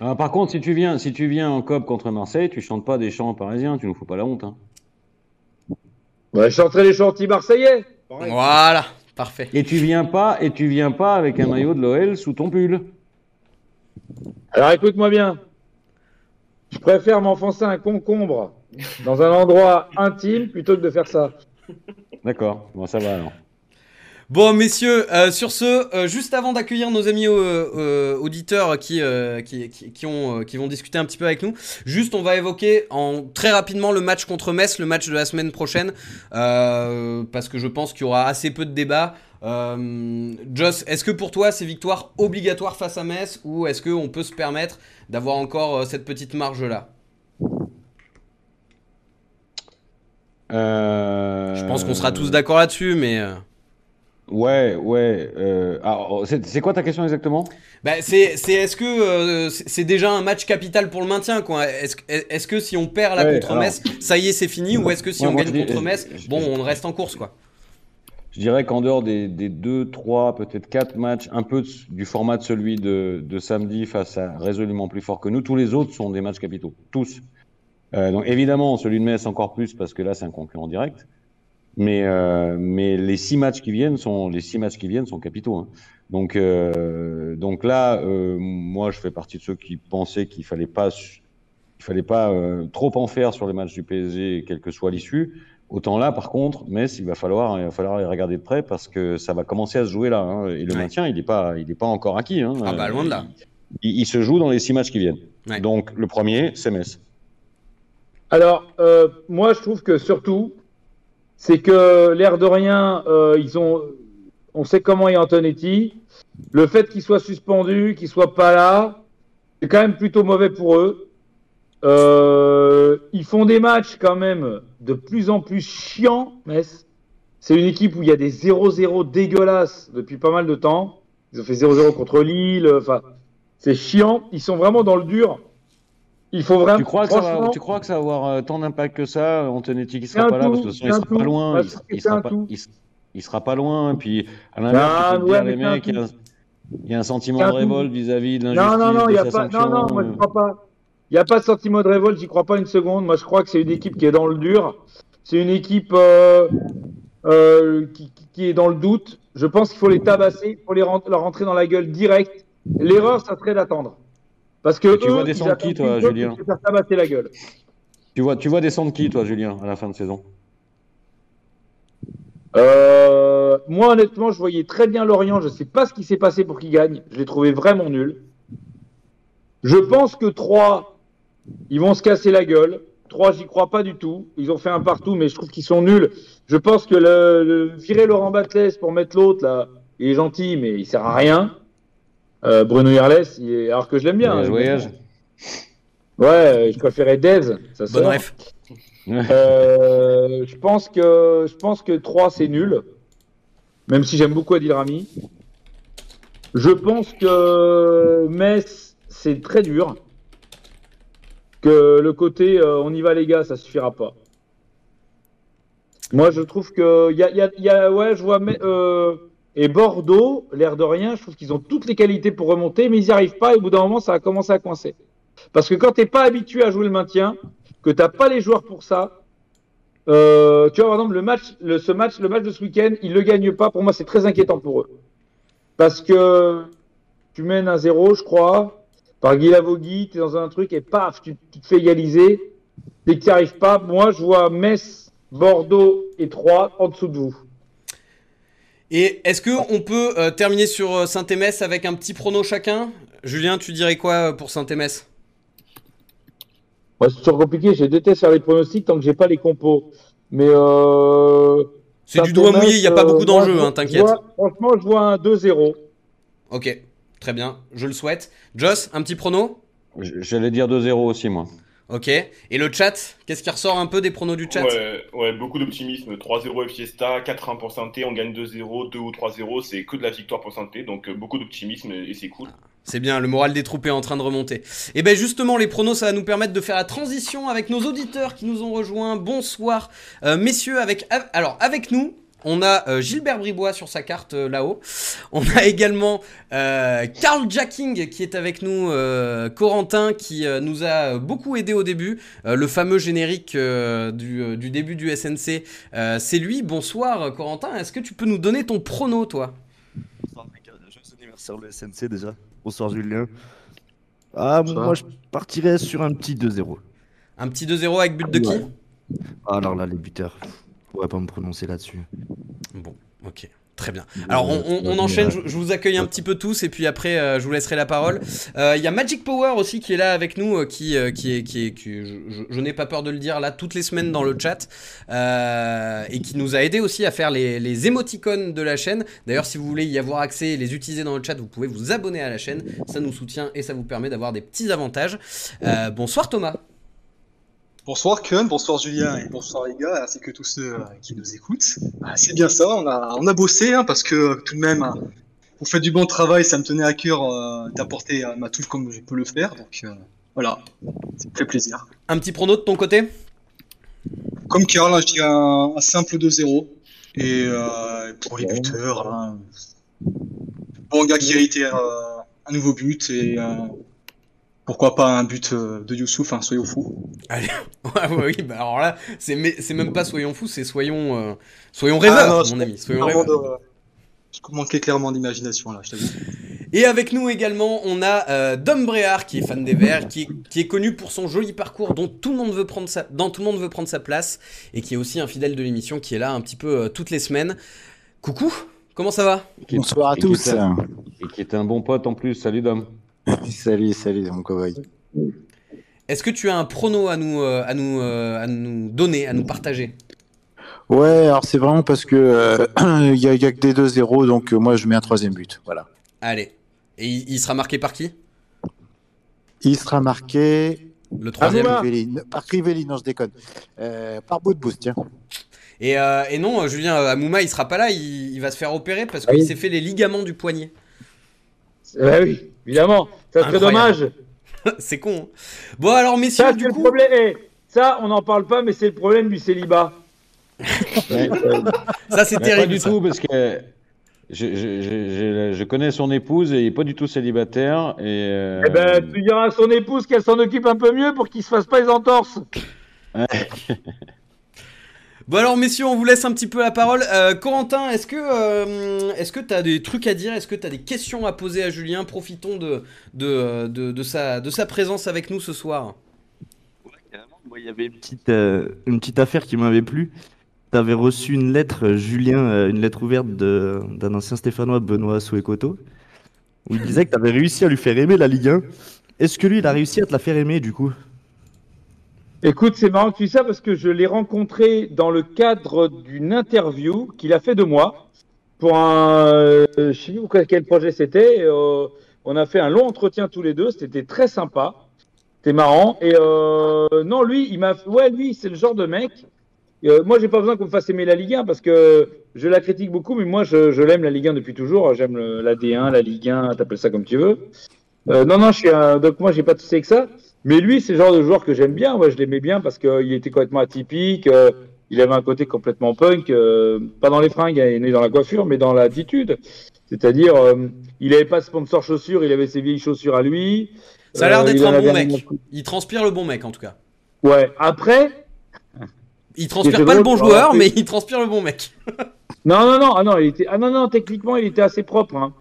par contre, si tu viens, si tu viens en COP contre Marseille, tu chantes pas des chants parisiens, tu nous fous pas la honte. Hein. Ouais, je chanterai les chants anti-marseillais. Voilà. Parfait. Et tu viens pas, et tu viens pas avec un maillot de l'OL sous ton pull. Alors écoute-moi bien. Je préfère m'enfoncer un concombre dans un endroit intime plutôt que de faire ça. D'accord. Bon, ça va alors. Bon, messieurs, euh, sur ce, euh, juste avant d'accueillir nos amis euh, auditeurs qui, qui, qui, ont, qui vont discuter un petit peu avec nous, juste on va évoquer en, très rapidement le match contre Metz, le match de la semaine prochaine, parce que je pense qu'il y aura assez peu de débats. Joss, est-ce que pour toi c'est victoire obligatoire face à Metz ou est-ce qu'on peut se permettre d'avoir encore cette petite marge-là? Je pense qu'on sera tous d'accord là-dessus, mais... Ouais, ouais. Euh, c'est quoi ta question exactement? Bah, c'est est-ce que euh, c'est déjà un match capital pour le maintien quoi? Est-ce est que si on perd la contre Metz, ça y est, c'est fini? Ou est-ce que si on gagne contre Metz, bon, on reste en course quoi? Je dirais qu'en dehors des, des, deux, trois, peut-être quatre matchs, un peu du format de celui de, de, samedi face à résolument plus fort que nous, tous les autres sont des matchs capitaux, tous. Euh, donc évidemment, celui de Metz encore plus parce que là c'est un concurrent direct. Mais, euh, mais les six matchs qui viennent sont les six matchs qui viennent sont capitaux. Hein. Donc, euh, donc là, euh, moi, je fais partie de ceux qui pensaient qu'il fallait pas, il fallait pas euh, trop en faire sur les matchs du PSG, quelle que soit l'issue. Autant là, par contre, Metz, il va falloir, il va falloir les regarder de près parce que ça va commencer à se jouer là. Hein. Et le maintien, il n'est pas, il est pas encore acquis. Hein. Ah bah loin de là. Il, il, se joue dans les six matchs qui viennent. Donc le premier, c'est Metz. Alors, euh, moi, je trouve que surtout, c'est que l'air de rien, euh, ils ont, on sait comment est Antonetti. Le fait qu'il soit suspendu, qu'il soit pas là, c'est quand même plutôt mauvais pour eux. Euh, ils font des matchs quand même de plus en plus chiants, Metz. C'est une équipe où il y a des 0-0 dégueulasses depuis pas mal de temps. Ils ont fait 0-0 contre Lille. Enfin, c'est chiant. Ils sont vraiment dans le dur. Il faut vraiment. Tu crois, que ça va, franchement, tu crois que ça va avoir euh, tant d'impact que ça Antonetti qui sera pas là parce que de toute façon, il sera pas loin. Parce Il, sera pas, il, sera pas loin. Puis à l'inverse, les mecs, il y a- un sentiment de révolte vis-à-vis de Non, l'injustice, non, non, de il y a pas. Non, non, moi je euh. crois pas. Il n'y a pas de sentiment de révolte, j'y crois pas une seconde. Moi je crois que c'est une équipe qui est dans le dur. C'est une équipe euh, euh, qui, est dans le doute. Je pense qu'il faut les tabasser, il faut les rent- leur rentrer dans la gueule direct. L'erreur, ça serait d'attendre. Parce que Et tu eux, vois attendent qui, toi, Julien faire tabasser la gueule. Tu vois, tu vois descendre qui, toi, Julien, à la fin de saison? Euh, moi, honnêtement, je voyais très bien Lorient. Je ne sais pas ce qui s'est passé pour qu'ils gagnent. Je l'ai trouvé vraiment nul. Je pense que 3, ils vont se casser la gueule. 3, j'y crois pas du tout. Ils ont fait un partout, mais je trouve qu'ils sont nuls. Je pense que le, le- virer Laurent Batles pour mettre l'autre, là, il est gentil, mais il sert à rien. Euh, Bruno Irles, il est... alors que je l'aime bien. Hein, voyage. Ouais, je préférais Dez. Ça Bonne ref. Euh, je pense que je pense que 3 c'est nul. Même si j'aime beaucoup Adil Rami. Je pense que Metz c'est très dur. Que le côté euh, on y va les gars, ça suffira pas. Moi je trouve que il y a, il y a- il y a- ouais je vois euh, et Bordeaux l'air de rien, je trouve qu'ils ont toutes les qualités pour remonter, mais ils n'y arrivent pas. Et au bout d'un moment ça a commencé à coincer. Parce que quand t'es pas habitué à jouer le maintien, que t'as pas les joueurs pour ça. Euh, tu vois, par exemple, le match, ce match, le match de ce week-end, ils le gagnent pas. Pour moi, c'est très inquiétant pour eux. Parce que tu mènes un zéro, je crois, par Guy Lavogui, tu es dans un truc et paf, tu, tu te fais égaliser. Dès que tu n'y arrives pas, moi, je vois Metz, Bordeaux et Troyes en dessous de vous. Et est-ce que on peut euh, terminer sur euh, Saint-Émès avec un petit prono chacun? Julien, tu dirais quoi euh, pour Saint-Émès Moi, c'est toujours compliqué. Je déteste faire les pronostics tant que j'ai pas les compos. Mais euh, C'est du doigt mouillé, il n'y a pas beaucoup d'enjeux, je- hein, t'inquiète. Franchement, je vois un 2-0. Ok, très bien, je le souhaite. Joss, un petit prono? J'allais dire 2-0 aussi, moi. Ok. Et le chat Qu'est-ce qui ressort un peu des pronos du chat? Ouais, ouais, beaucoup d'optimisme. 3-0 et Fiesta, 4-1 pour Santé, on gagne 2-0, 2 ou 3-0, c'est que de la victoire pour Santé, donc euh, beaucoup d'optimisme et c'est cool. C'est bien, le moral des troupes est en train de remonter. Et ben justement, les pronos, ça va nous permettre de faire la transition avec nos auditeurs qui nous ont rejoints. Bonsoir, euh, messieurs. Avec alors avec nous, on a euh, Gilbert Bribois sur sa carte euh, là-haut. On a également euh, Carl Jacking qui est avec nous, euh, Corentin qui euh, nous a beaucoup aidé au début. Euh, le fameux générique euh, du, euh, du début du SNC, euh, c'est lui. Bonsoir, euh, Corentin. Est-ce que tu peux nous donner ton prono, toi? Bonsoir euh, joyeux anniversaire le SNC déjà. Bonsoir Julien. Ah, Bonsoir. moi je partirais sur un petit 2-0. Un petit 2-0 avec but de qui? Ouais. Ah, alors là, les buteurs, pourrais pas me prononcer là-dessus. Bon, ok. Très bien. Alors on, on- on enchaîne, je, je vous accueille un petit peu tous et puis après euh, je vous laisserai la parole. Euh, Il y a Magic Power aussi qui est là avec nous, euh, qui, euh, qui est, qui est, qui- je, n'ai pas peur de le dire là toutes les semaines dans le chat euh, et qui nous a aidé aussi à faire les, les émoticônes de la chaîne. D'ailleurs si vous voulez y avoir accès et les utiliser dans le chat, vous pouvez vous abonner à la chaîne, ça nous soutient et ça vous permet d'avoir des petits avantages. Euh, bonsoir Thomas. Bonsoir Kun, bonsoir Julien. Et bonsoir les gars, ainsi que tous ceux euh, qui nous écoutent. Ah, c'est bien ça, on a, on a bossé hein, parce que euh, tout de même, hein, vous faites du bon travail, ça me tenait à cœur euh, d'apporter euh, ma touche comme je peux le faire. Donc euh, voilà, ça me fait plaisir. Un petit prono de ton côté? Comme Karl, hein, je dirais un, un simple 2-0. Et euh, pour les buteurs, hein, bon, gars qui réitère euh, un nouveau but et euh, pourquoi pas un but euh, de Youssouf, hein, soyons fous. Allez, oui, bah alors là, c'est même pas soyons fous, c'est soyons, euh, soyons rêveurs, Ah non, je- mon ami. Soyons rêveurs. de- Je manquais clairement d'imagination là, je t'avoue. Et avec nous également, on a euh, Dom Bréard qui est fan des Verts, qui est, qui est connu pour son joli parcours dont tout le monde veut prendre sa, dont tout le monde veut prendre sa place, et qui est aussi un fidèle de l'émission qui est là un petit peu euh, toutes les semaines. Coucou, comment ça va? Bonsoir à tous. Et qui est un bon pote en plus. Salut Dom. salut, salut mon cowboy. Est-ce que tu as un prono à nous, euh, à nous, euh, à nous donner, à nous partager? Ouais, alors c'est vraiment parce que euh, il y, a, il y a que des 2-0, donc moi je mets un troisième but. Voilà. Allez. Et il, il sera marqué par qui? Il sera marqué Le par troisième. Amouma. Crivelli. Par Crivelli, non je déconne. Euh, par bout de boost, tiens. Et, euh, et non, Julien Amouma, il sera pas là, il, il va se faire opérer parce Ah qu'il oui. s'est fait les ligaments du poignet. Bah oui, évidemment. Ça serait Incroyable. dommage. c'est con. hein. Bon, alors, messieurs, Ça, c'est du le problème. eh, ça, on n'en parle pas, mais c'est le problème du célibat. Ça, c'est terrible. pas du ça. tout, parce que je, je, je, je- je connais son épouse et il n'est pas du tout célibataire. Et, euh, Eh ben, tu diras à son épouse qu'elle s'en occupe un peu mieux pour qu'il se fasse pas les entorses. Bon alors messieurs, on vous laisse un petit peu la parole. Euh, Corentin, est-ce que euh, est-ce t'as des trucs à dire? Est-ce que t'as des questions à poser à Julien? Profitons de de, de, sa de sa présence avec nous ce soir. Ouais, il y avait une petite, euh, une petite affaire qui m'avait plu. Tu avais reçu une lettre, euh, Julien, euh, une lettre ouverte d'un ancien Stéphanois, Benoît Souekoto, où il disait que tu avais réussi à lui faire aimer la Ligue 1. Est-ce que lui, il a réussi à te la faire aimer, du coup? Écoute, c'est marrant que tu dis ça parce que je l'ai rencontré dans le cadre d'une interview qu'il a fait de moi pour un. euh, je sais plus quel projet c'était. euh, on a fait un long entretien tous les deux. C'était très sympa. C'était marrant. Et euh, non, lui, il m'a. Ouais, lui, c'est le genre de mec. euh, moi, j'ai pas besoin qu'on me fasse aimer la Ligue 1 parce que je la critique beaucoup, mais moi, je, je l'aime la Ligue 1 depuis toujours. J'aime la D1, la Ligue 1, t'appelles ça comme tu veux. Euh, non, non, je suis un... donc moi, j'ai pas de souci avec ça. Mais lui, c'est le genre de joueur que j'aime bien. Moi, je l'aimais bien parce qu'il était complètement atypique. euh, il avait un côté complètement punk, euh, pas dans les fringues, il est né dans la coiffure, mais dans l'attitude. C'est-à-dire, euh, il n'avait pas de sponsor chaussures, il avait ses vieilles chaussures à lui. Ça a l'air Euh, d'être un bon mec. un- Il transpire le bon mec en tout cas. Ouais. Après, Il transpire pas le bon joueur, mais il transpire le bon mec. Non, non, non, ah non, il était, ah non, non, techniquement, il était assez propre. hein.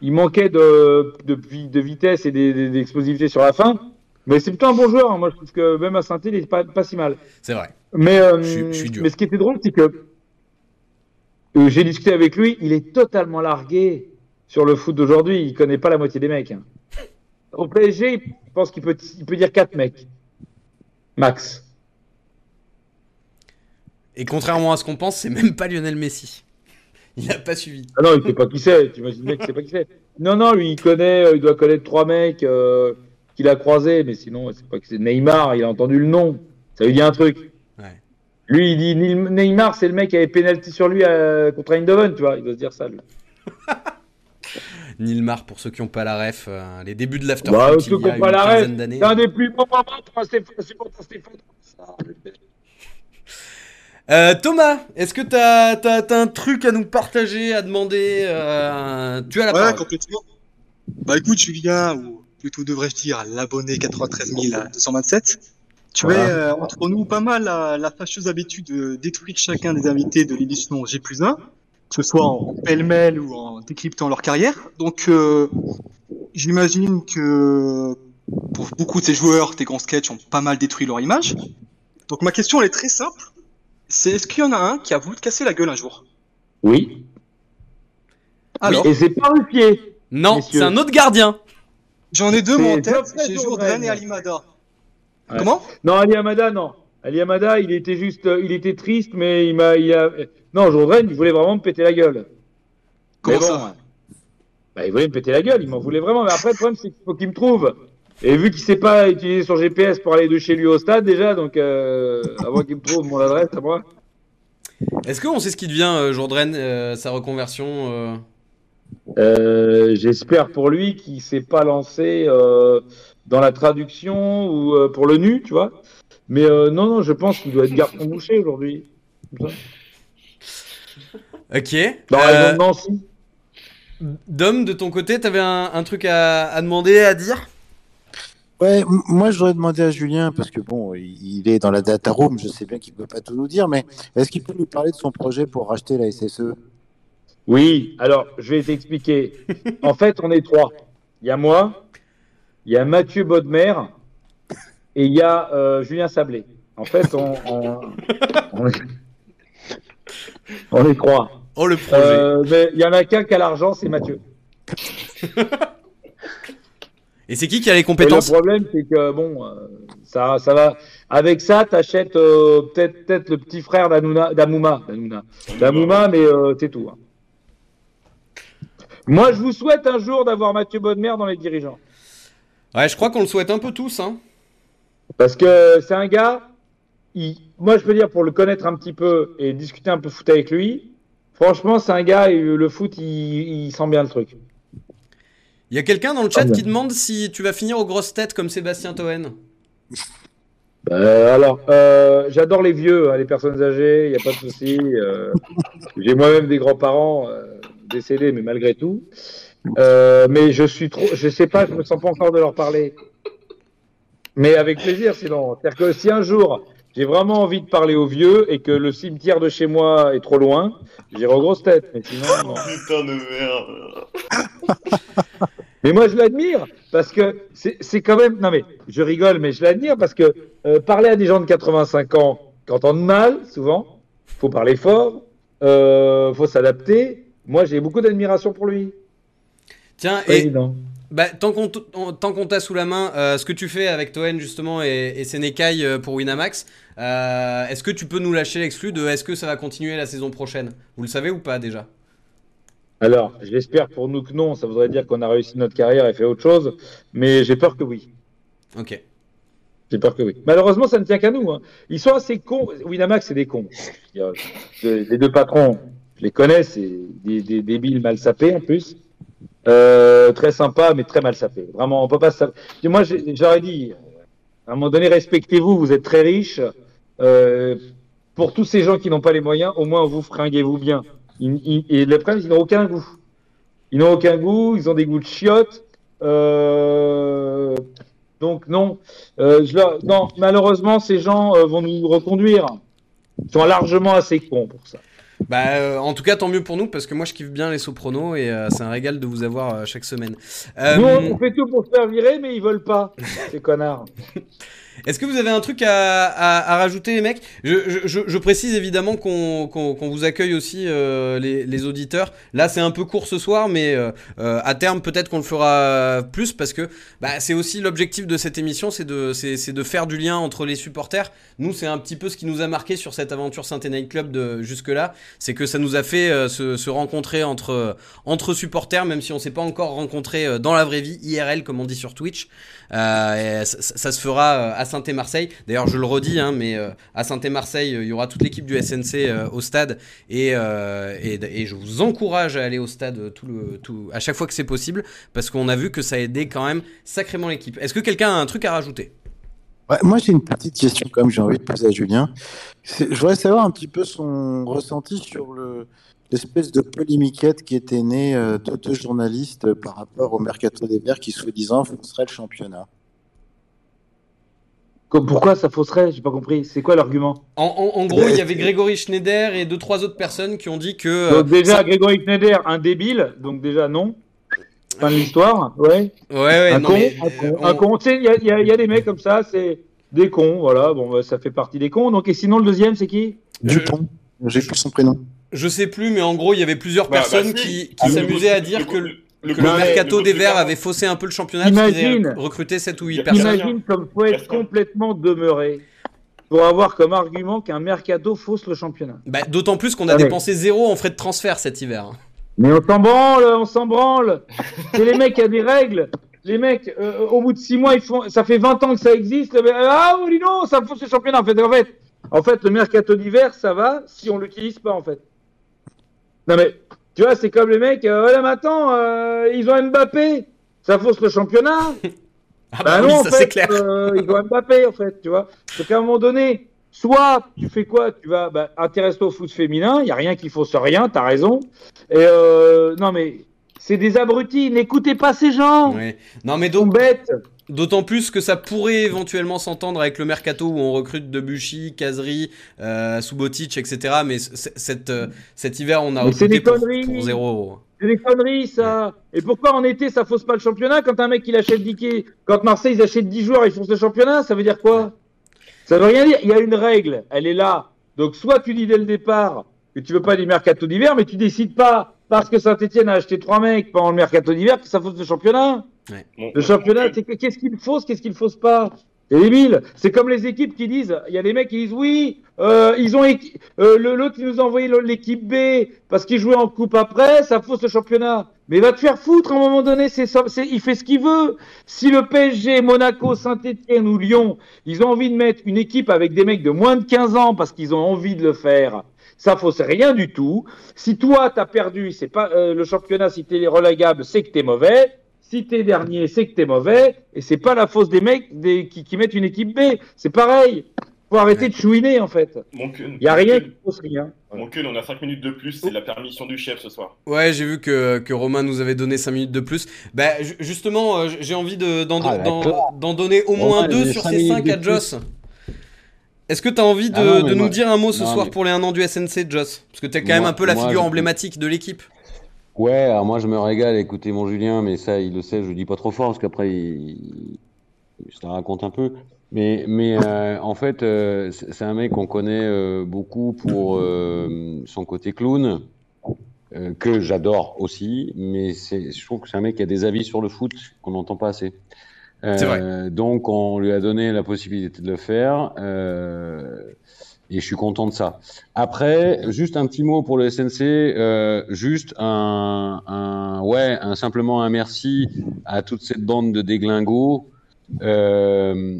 Il manquait de, de, vi- de vitesse et d'explosivité sur la fin. Mais c'est plutôt un bon joueur. hein. Moi, je trouve que même à saint il est pas, pas si mal. C'est vrai. Mais, euh, Je je mais ce qui était drôle, c'est que euh, j'ai discuté avec lui. Il est totalement largué sur le foot d'aujourd'hui. Il connaît pas la moitié des mecs. hein. Au PSG, je pense qu'il peut, il peut dire quatre mecs. Max. Et contrairement à ce qu'on pense, c'est même pas Lionel Messi. Il a pas suivi. Ah non, il sait pas qui c'est. Tu imagines bien qu'il sait pas qui c'est. Non, non, lui, il connaît, euh, il doit connaître trois mecs euh, qu'il a croisés, mais sinon, c'est pas qui c'est. Neymar, il a entendu le nom. Ça lui dit un truc. Ouais. Lui, il dit Neymar, c'est le mec qui avait pénalty sur lui euh, contre Eindhoven, tu vois. Il doit se dire ça, lui. Nilmar, pour ceux qui ont pas la ref, euh, les débuts de l'after Bah, il qui y a une pas la quinzaine ref, d'années. C'est un des plus bons moments pour un Stéphane- supporter Stéphane. Ça, Euh, Thomas, est-ce que t'as as, un truc à nous partager, à demander euh, Tu as la Ouais, parole. complètement. Bah écoute, Julien, ou plutôt devrais-je dire l'abonné 93 227, tu Voilà. es euh, entre nous pas mal la, la fâcheuse habitude de détruire chacun des invités de l'édition G plus 1, que ce soit en pêle-mêle ou en décryptant leur carrière. Donc euh, j'imagine que pour beaucoup de ces joueurs, tes grands sketchs ont pas mal détruit leur image. Donc ma question elle est très simple. C'est est-ce qu'il y en a un qui a voulu te casser la gueule un jour? Oui. Alors, Et c'est pas Ruffier. Non, messieurs. c'est un autre gardien. J'en ai deux c'est tête, c'est Jourdain. Jourdain et Alimada. Ouais. Comment? Non, Ali Amada, non. Ali Amada, il était juste, euh, il était triste, mais il m'a, il a, non, Jourdain, il voulait vraiment me péter la gueule. Comment Mais bon, ça? Bah, il voulait me péter la gueule, il m'en voulait vraiment. Mais après, le problème, c'est qu'il faut qu'il me trouve. Et vu qu'il sait pas utiliser son GPS pour aller de chez lui au stade, déjà, donc, euh, avant qu'il me trouve mon adresse à moi. Est-ce qu'on sait ce qui devient euh, Jourdain, euh, sa reconversion euh j'espère pour lui qu'il s'est pas lancé euh, dans la traduction ou euh, pour le nu, tu vois. Mais euh, non, non, je pense qu'il doit être garçon bouché aujourd'hui. Ok. Dans Euh, la zone Nancy. Dom, de ton côté, t'avais un, un truc à, à demander, à dire? Ouais, moi j'aurais demandé à Julien, parce que bon, il est dans la data room, je sais bien qu'il peut pas tout nous dire, mais est-ce qu'il peut nous parler de son projet pour racheter la SSE Oui, alors je vais t'expliquer. En fait, on est trois. Il y a moi, il y a Mathieu Bodmer et il y a euh, Julien Sablé. En fait, on, on, on est, on est trois. Oh, le projet. Euh, mais il y en a qu'un qui a l'argent, c'est Mathieu. Et c'est qui qui a les Et le compétences? problème, c'est que bon, euh, ça, ça va. Avec ça, t'achètes euh, peut-être, peut-être le petit frère d'Anouna, d'Amouma, d'Anouna, d'Amouma, mais euh, c'est tout. hein. Moi, je vous souhaite un jour d'avoir Mathieu Bonnemer dans les dirigeants, Ouais, je crois qu'on le souhaite un peu tous. Hein. parce que c'est un gars. il- moi, je peux dire pour le connaître un petit peu et discuter un peu foot avec lui. Franchement, c'est un gars. Le foot, il, il sent bien le truc. Il y a quelqu'un dans le chat Ah, qui demande si tu vas finir aux grosses têtes comme Sébastien Toen. Euh, alors, euh, j'adore les vieux, hein, les personnes âgées, il n'y a pas de souci. euh, J'ai moi-même des grands-parents décédés, mais malgré tout. Euh, mais je suis trop, je sais pas, je me sens pas encore de leur parler. Mais avec plaisir, sinon. C'est-à-dire que si un jour j'ai vraiment envie de parler aux vieux et que le cimetière de chez moi est trop loin, j'irai aux grosses têtes. Mais sinon, non. Putain de merde. Mais moi, je l'admire parce que c'est c'est quand même. Non, mais je rigole, mais je l'admire parce que euh, parler à des gens de 85 ans, qui entendent mal, souvent, faut parler fort, euh, faut s'adapter. Moi, j'ai beaucoup d'admiration pour lui. Tiens, Pas et évident. bah, tant qu'on qu'on t'a sous la main, euh, ce que tu fais avec Toen justement et, et Sénécaille euh, pour Winamax, euh, est-ce que tu peux nous lâcher l'exclu de est-ce que ça va continuer la saison prochaine? Vous le savez ou pas déjà? Alors, j'espère pour nous que non. Ça voudrait dire qu'on a réussi notre carrière et fait autre chose. Mais j'ai peur que oui. Ok. J'ai peur que oui. Malheureusement, ça ne tient qu'à nous. hein. Ils sont assez cons. Winamax, c'est des cons. Les deux patrons, je les connais, c'est des, des débiles mal sapés en plus. Euh, très sympa, mais très mal sapés. Vraiment, on peut pas saper. Moi, j'aurais dit, à un moment donné, respectez-vous, vous êtes très riches. Euh, pour tous ces gens qui n'ont pas les moyens, au moins vous fringuez-vous bien. Ils- ils- et le problème, qu'ils n'ont aucun goût. Ils n'ont aucun goût, ils ont des goûts de chiottes. Euh, donc non, euh, non, malheureusement, ces gens euh, vont nous reconduire. Ils sont largement assez cons pour ça. Bah, euh, en tout cas, tant mieux pour nous parce que moi je kiffe bien les sopronos et euh, c'est un régal de vous avoir euh, chaque semaine. Euh, Nous, on fait tout pour se faire virer, mais ils veulent pas, ces connards. Est-ce que vous avez un truc à, à- à rajouter, les mecs? Je, je- je- précise évidemment qu'on vous accueille aussi, euh, les, les auditeurs. Là, c'est un peu court ce soir, mais euh, euh, à terme, peut-être qu'on le fera plus parce que bah, c'est aussi l'objectif de cette émission, c'est de, de faire du lien entre les supporters. Nous, c'est un petit peu ce qui nous a marqué sur cette aventure saint Night Club de jusque-là, c'est que ça nous a fait euh, se, se rencontrer entre, entre supporters, même si on s'est pas encore rencontrés euh, dans la vraie vie, IRL, comme on dit sur Twitch. Euh, ça, ça- se fera à Saint-Marseille. D'ailleurs, je le redis, hein, mais euh, à Saint-Marseille, il y aura toute l'équipe du SNC euh, au stade et, euh, je vous encourage à aller au stade euh, à chaque fois que c'est possible parce qu'on a vu que ça a aidé quand même sacrément l'équipe. Est-ce que quelqu'un a un truc à rajouter? Moi, j'ai une petite question même, j'ai envie de poser à Julien. Je voudrais savoir un petit peu son ressenti sur le l'espèce de polémiquette qui était née euh, de deux journalistes euh, par rapport au mercato des Verts qui soi-disant fausserait le championnat. Pourquoi ça fausserait? J'ai pas compris. C'est quoi l'argument? En, en- en gros, il y avait Grégory Schneider et deux trois autres personnes qui ont dit que euh, Donc déjà, ça- Grégory Schneider, un débile, donc déjà non. Fin de l'histoire, ouais. ouais, ouais, un, non, con, mais, un con, euh, un on- con. Tu sais, il y a, il y a- il y a des mecs comme ça, c'est des cons, voilà. Bon, bah, ça fait partie des cons. Donc, et sinon, le deuxième, c'est qui? Dupont, j'ai plus son prénom. je sais plus, mais en gros, il y avait plusieurs Bah, personnes bah, si. qui, qui Ah, s'amusaient à dire que, le- le mercato des de Verts avait faussé un peu le championnat parce Imagine. recruté 7 ou 8 personnes. Imagine comme faut être complètement demeuré pour avoir comme argument qu'un mercato fausse le championnat. Bah, D'autant plus qu'on a Ah dépensé zéro en frais de transfert cet hiver. Mais on s'en branle, on s'en branle. C'est les mecs qui a des règles. Les mecs, euh, au bout de six mois, ils font, ça fait 20 ans que ça existe. Mais, ah, dis donc, ça fausse le championnat. En fait, en fait, en fait, le mercato d'hiver, ça va si on l'utilise pas, en fait. Non mais, tu vois, c'est comme les mecs. Euh, mais attends, euh, ils ont Mbappé. Ça fausse le championnat. Ah Bah bah oui, non, en ça fait, c'est clair. euh, ils ont Mbappé, en fait, tu vois. C'est qu'à un moment donné, soit tu fais quoi Tu vas bah, intéresser au foot féminin, il n'y a rien qui fausse rien, t'as raison. Et euh, non, mais c'est des abrutis, n'écoutez pas ces gens. Non mais donc, bêtes. d'autant plus que ça pourrait éventuellement s'entendre avec le mercato où on recrute Debuchy, Kazri, euh, Subotic, etc. Mais cette, euh, cet hiver, on a recruté des pour, conneries. pour zéro euro. C'est des conneries, ça. Et pourquoi en été, ça fausse pas le championnat Quand un mec, il achète 10 quais- quand Marseille, ils achètent 10 joueurs, ils faussent le championnat, ça veut dire quoi? Ça veut rien dire. Il y a une règle, elle est là. Donc, soit tu dis dès le départ que tu veux pas du mercato d'hiver, mais tu décides pas, parce que Saint-Etienne a acheté trois mecs pendant le mercato d'hiver, que ça fausse le championnat. Le championnat, c'est que- qu'est-ce qu'il fausse, qu'est-ce qu'il fausse pas? Et Emile, c'est comme les équipes qui disent, il y a des mecs qui disent oui, euh, ils ont euh, le- l'autre qui nous a envoyé l'équipe B parce qu'il jouait en coupe après, ça fausse le championnat. Mais va te faire foutre à un moment donné, c'est- il fait ce qu'il veut. Si le PSG, Monaco, Saint-Etienne ou Lyon, ils ont envie de mettre une équipe avec des mecs de moins de 15 ans parce qu'ils ont envie de le faire, ça fausse rien du tout. Si toi t'as perdu, c'est pas euh, le championnat, si t'es relégable, c'est que t'es mauvais. Si t'es dernier, c'est que t'es mauvais. Et c'est pas la fausse des mecs des, qui, qui mettent une équipe B. C'est pareil. Faut arrêter de chouiner en fait. Mon Il y a rien mon qui fausse rien. Mon Kun, on a 5 minutes de plus, c'est la permission du chef ce soir. Ouais, j'ai vu que, que Romain nous avait donné 5 minutes de plus. Bah, ju- justement, euh, j'ai envie de- Ah, d'en- donner au moins il deux avait sur cinq ces minutes 5 de à plus. Joss. Est-ce que tu as envie de, Ah non, de nous moi- dire un mot ce non, soir mais- pour les 1 an du SNC, Joss? Parce que t'es quand même un peu la figure je- emblématique de l'équipe. Ouais, alors moi je me régale à écouter mon Julien, mais ça il le sait, je le dis pas trop fort parce qu'après il, se la raconte un peu. Mais, mais euh, en fait, euh, c'est un mec qu'on connaît euh, beaucoup pour son côté clown, que j'adore aussi, mais je trouve que c'est un mec qui a des avis sur le foot qu'on n'entend pas assez. Euh, donc on lui a donné la possibilité de le faire. euh, et je suis content de ça. Après, juste un petit mot pour le SNC, euh, juste un, un, ouais, un, simplement un merci à toute cette bande de déglingos, euh,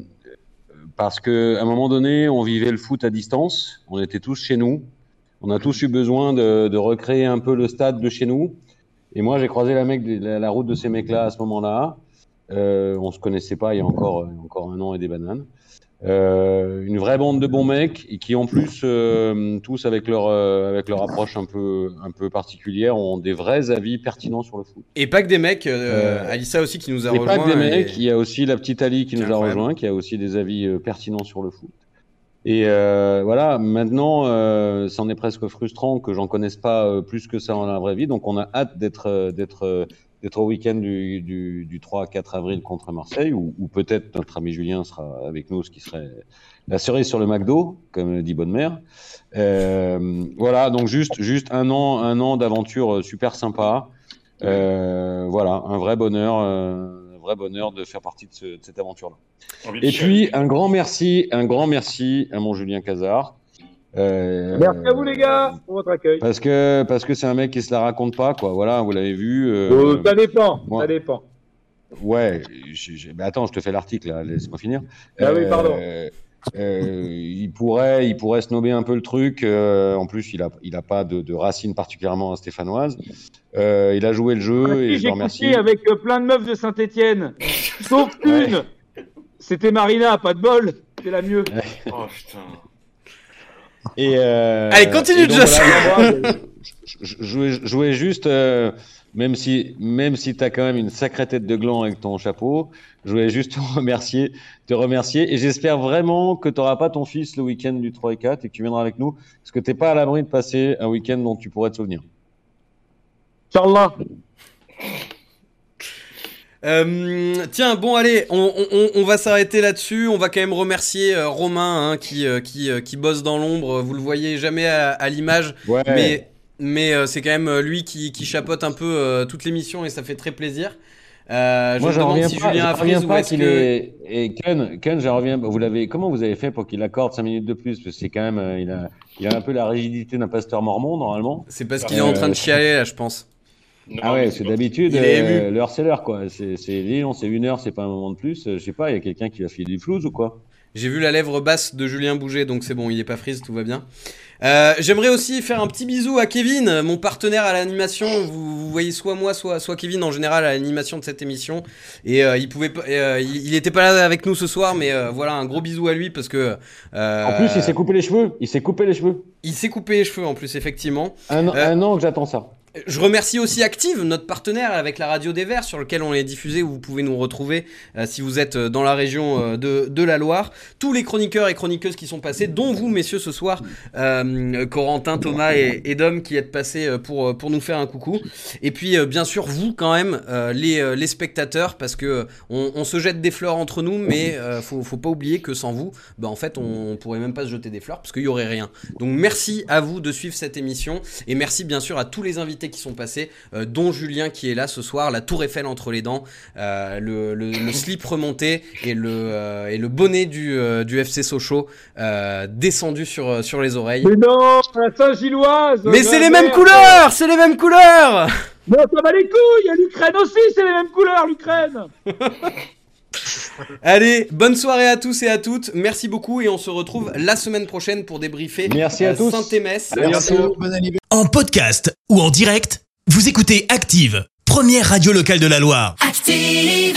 parce que à un moment donné, on vivait le foot à distance, on était tous chez nous, on a tous eu besoin de, de recréer un peu le stade de chez nous. Et moi, j'ai croisé la, mec, la route de ces mecs-là à ce moment-là. Euh, on se connaissait pas il y a encore, encore un an et des bananes. Euh, une vraie bande de bons mecs et qui en plus euh, tous avec leur euh, avec leur approche un peu un peu particulière ont des vrais avis pertinents sur le foot. Et pas que des mecs, Alissa aussi qui nous a Et rejoint. pas que des et- mecs, il y a aussi la petite Ali qui nous a rejoint, qui a aussi des avis pertinents sur le foot. Et voilà, maintenant, c'en est presque frustrant que j'en connaisse pas plus que ça dans la vraie vie. Donc, on a hâte d'être d'être d'être au week-end du, du, du 3 à 4 avril contre Marseille, où, où peut-être notre ami Julien sera avec nous, ce qui serait la cerise sur le McDo, comme dit Bonne Mère. Euh, voilà, donc juste juste un an un an d'aventure euh, super sympa. Euh, voilà, un vrai bonheur, euh, un vrai bonheur de faire partie de, ce- de cette aventure-là. Et puis un grand merci, un grand merci à mon Julien Cazard. Euh, Merci à vous les gars pour votre accueil. Parce que parce que c'est un mec qui se la raconte pas, quoi. Voilà, vous l'avez vu. euh, Euh, ça dépend, moi- ça dépend. Ouais, mais attends, je te fais l'article, laisse-moi finir. Ah oui, pardon. Il pourrait, il pourrait snober un peu le truc. euh, en plus, il a, il a pas de, de racines particulièrement stéphanoises. Euh, il a joué le jeu Ah, si, et je le remercie. avec euh, plein de meufs de Saint-Etienne. Sauf Ouais. une. C'était Marina, pas de bol. C'est la mieux. Oh putain. Et euh, Allez, continue, donc, Joss. voilà, je, je- je voulais juste, euh, même si, même si tu as quand même une sacrée tête de gland avec ton chapeau, je voulais juste te remercier, te remercier. Et j'espère vraiment que tu n'auras pas ton fils le week-end du 3 et 4 et que tu viendras avec nous, parce que tu pas à l'abri de passer un week-end dont tu pourrais te souvenir. Inch'Allah. Euh, tiens, bon, allez, on, on- on va s'arrêter là-dessus. On va quand même remercier euh, Romain hein, qui, euh, qui, qui bosse dans l'ombre. Vous le voyez jamais à, à l'image, Ouais. mais, mais c'est quand même lui qui, qui chapeaute un peu toute l'émission et ça fait très plaisir. Je Moi, me j'en demande reviens si pas, Julien ou est-ce qu'il que. est. Et Ken, Ken, j'en reviens. Vous l'avez. Comment vous avez fait pour qu'il accorde 5 minutes de plus? Parce que c'est quand même. il a, il a un peu la rigidité d'un pasteur mormon normalement. C'est parce qu'il est en train de chialer là, je pense. Non, Ah ouais, c'est d'habitude, euh, l'heure c'est l'heure quoi. C'est Lyon, c'est une heure, c'est pas un moment de plus. Euh, Je sais pas, il y a quelqu'un qui va filer du flouze ou quoi? J'ai vu la lèvre basse de Julien bouger, donc c'est bon, il est pas frise, tout va bien. Euh, J'aimerais aussi faire un petit bisou à Kevin, mon partenaire à l'animation. Vous, vous voyez soit moi, soit, soit Kevin en général à l'animation de cette émission. Et euh, il pouvait, il, il était pas là avec nous ce soir, mais voilà, un gros bisou à lui parce que. En plus, il s'est coupé les cheveux. Il s'est coupé les cheveux. il s'est coupé les cheveux en plus, effectivement. Un an que j'attends ça. Je remercie aussi Active, notre partenaire avec la radio des Verts, sur lequel on est diffusé, où vous pouvez nous retrouver euh, si vous êtes euh, dans la région euh, de, la Loire. Tous les chroniqueurs et chroniqueuses qui sont passés, dont vous, messieurs, ce soir, Corentin, Thomas et, Dom, qui êtes passés pour, pour nous faire un coucou. Et puis, bien sûr, vous, quand même, les, spectateurs, parce que on, se jette des fleurs entre nous, mais faut, faut pas oublier que sans vous, bah, en fait, on, on pourrait même pas se jeter des fleurs, parce qu'il y aurait rien. Donc, merci à vous de suivre cette émission, et merci bien sûr à tous les invités invités qui sont passés, euh, dont Julien qui est là ce soir, la Tour Eiffel entre les dents, euh, le, le, le slip remonté et le, euh, et le bonnet du, euh, du FC Sochaux euh, descendu sur, sur les oreilles. Mais non, la Saint-Gilloise Mais c'est les mêmes couleurs C'est les mêmes couleurs. Non, ça va les couilles, il y a l'Ukraine aussi, c'est les mêmes couleurs, l'Ukraine Allez, bonne soirée à tous et à toutes. Merci beaucoup et on se retrouve la semaine prochaine pour débriefer Merci à tous. Saint-Émès. Merci. En podcast ou en direct, vous écoutez Active, première radio locale de la Loire. Active.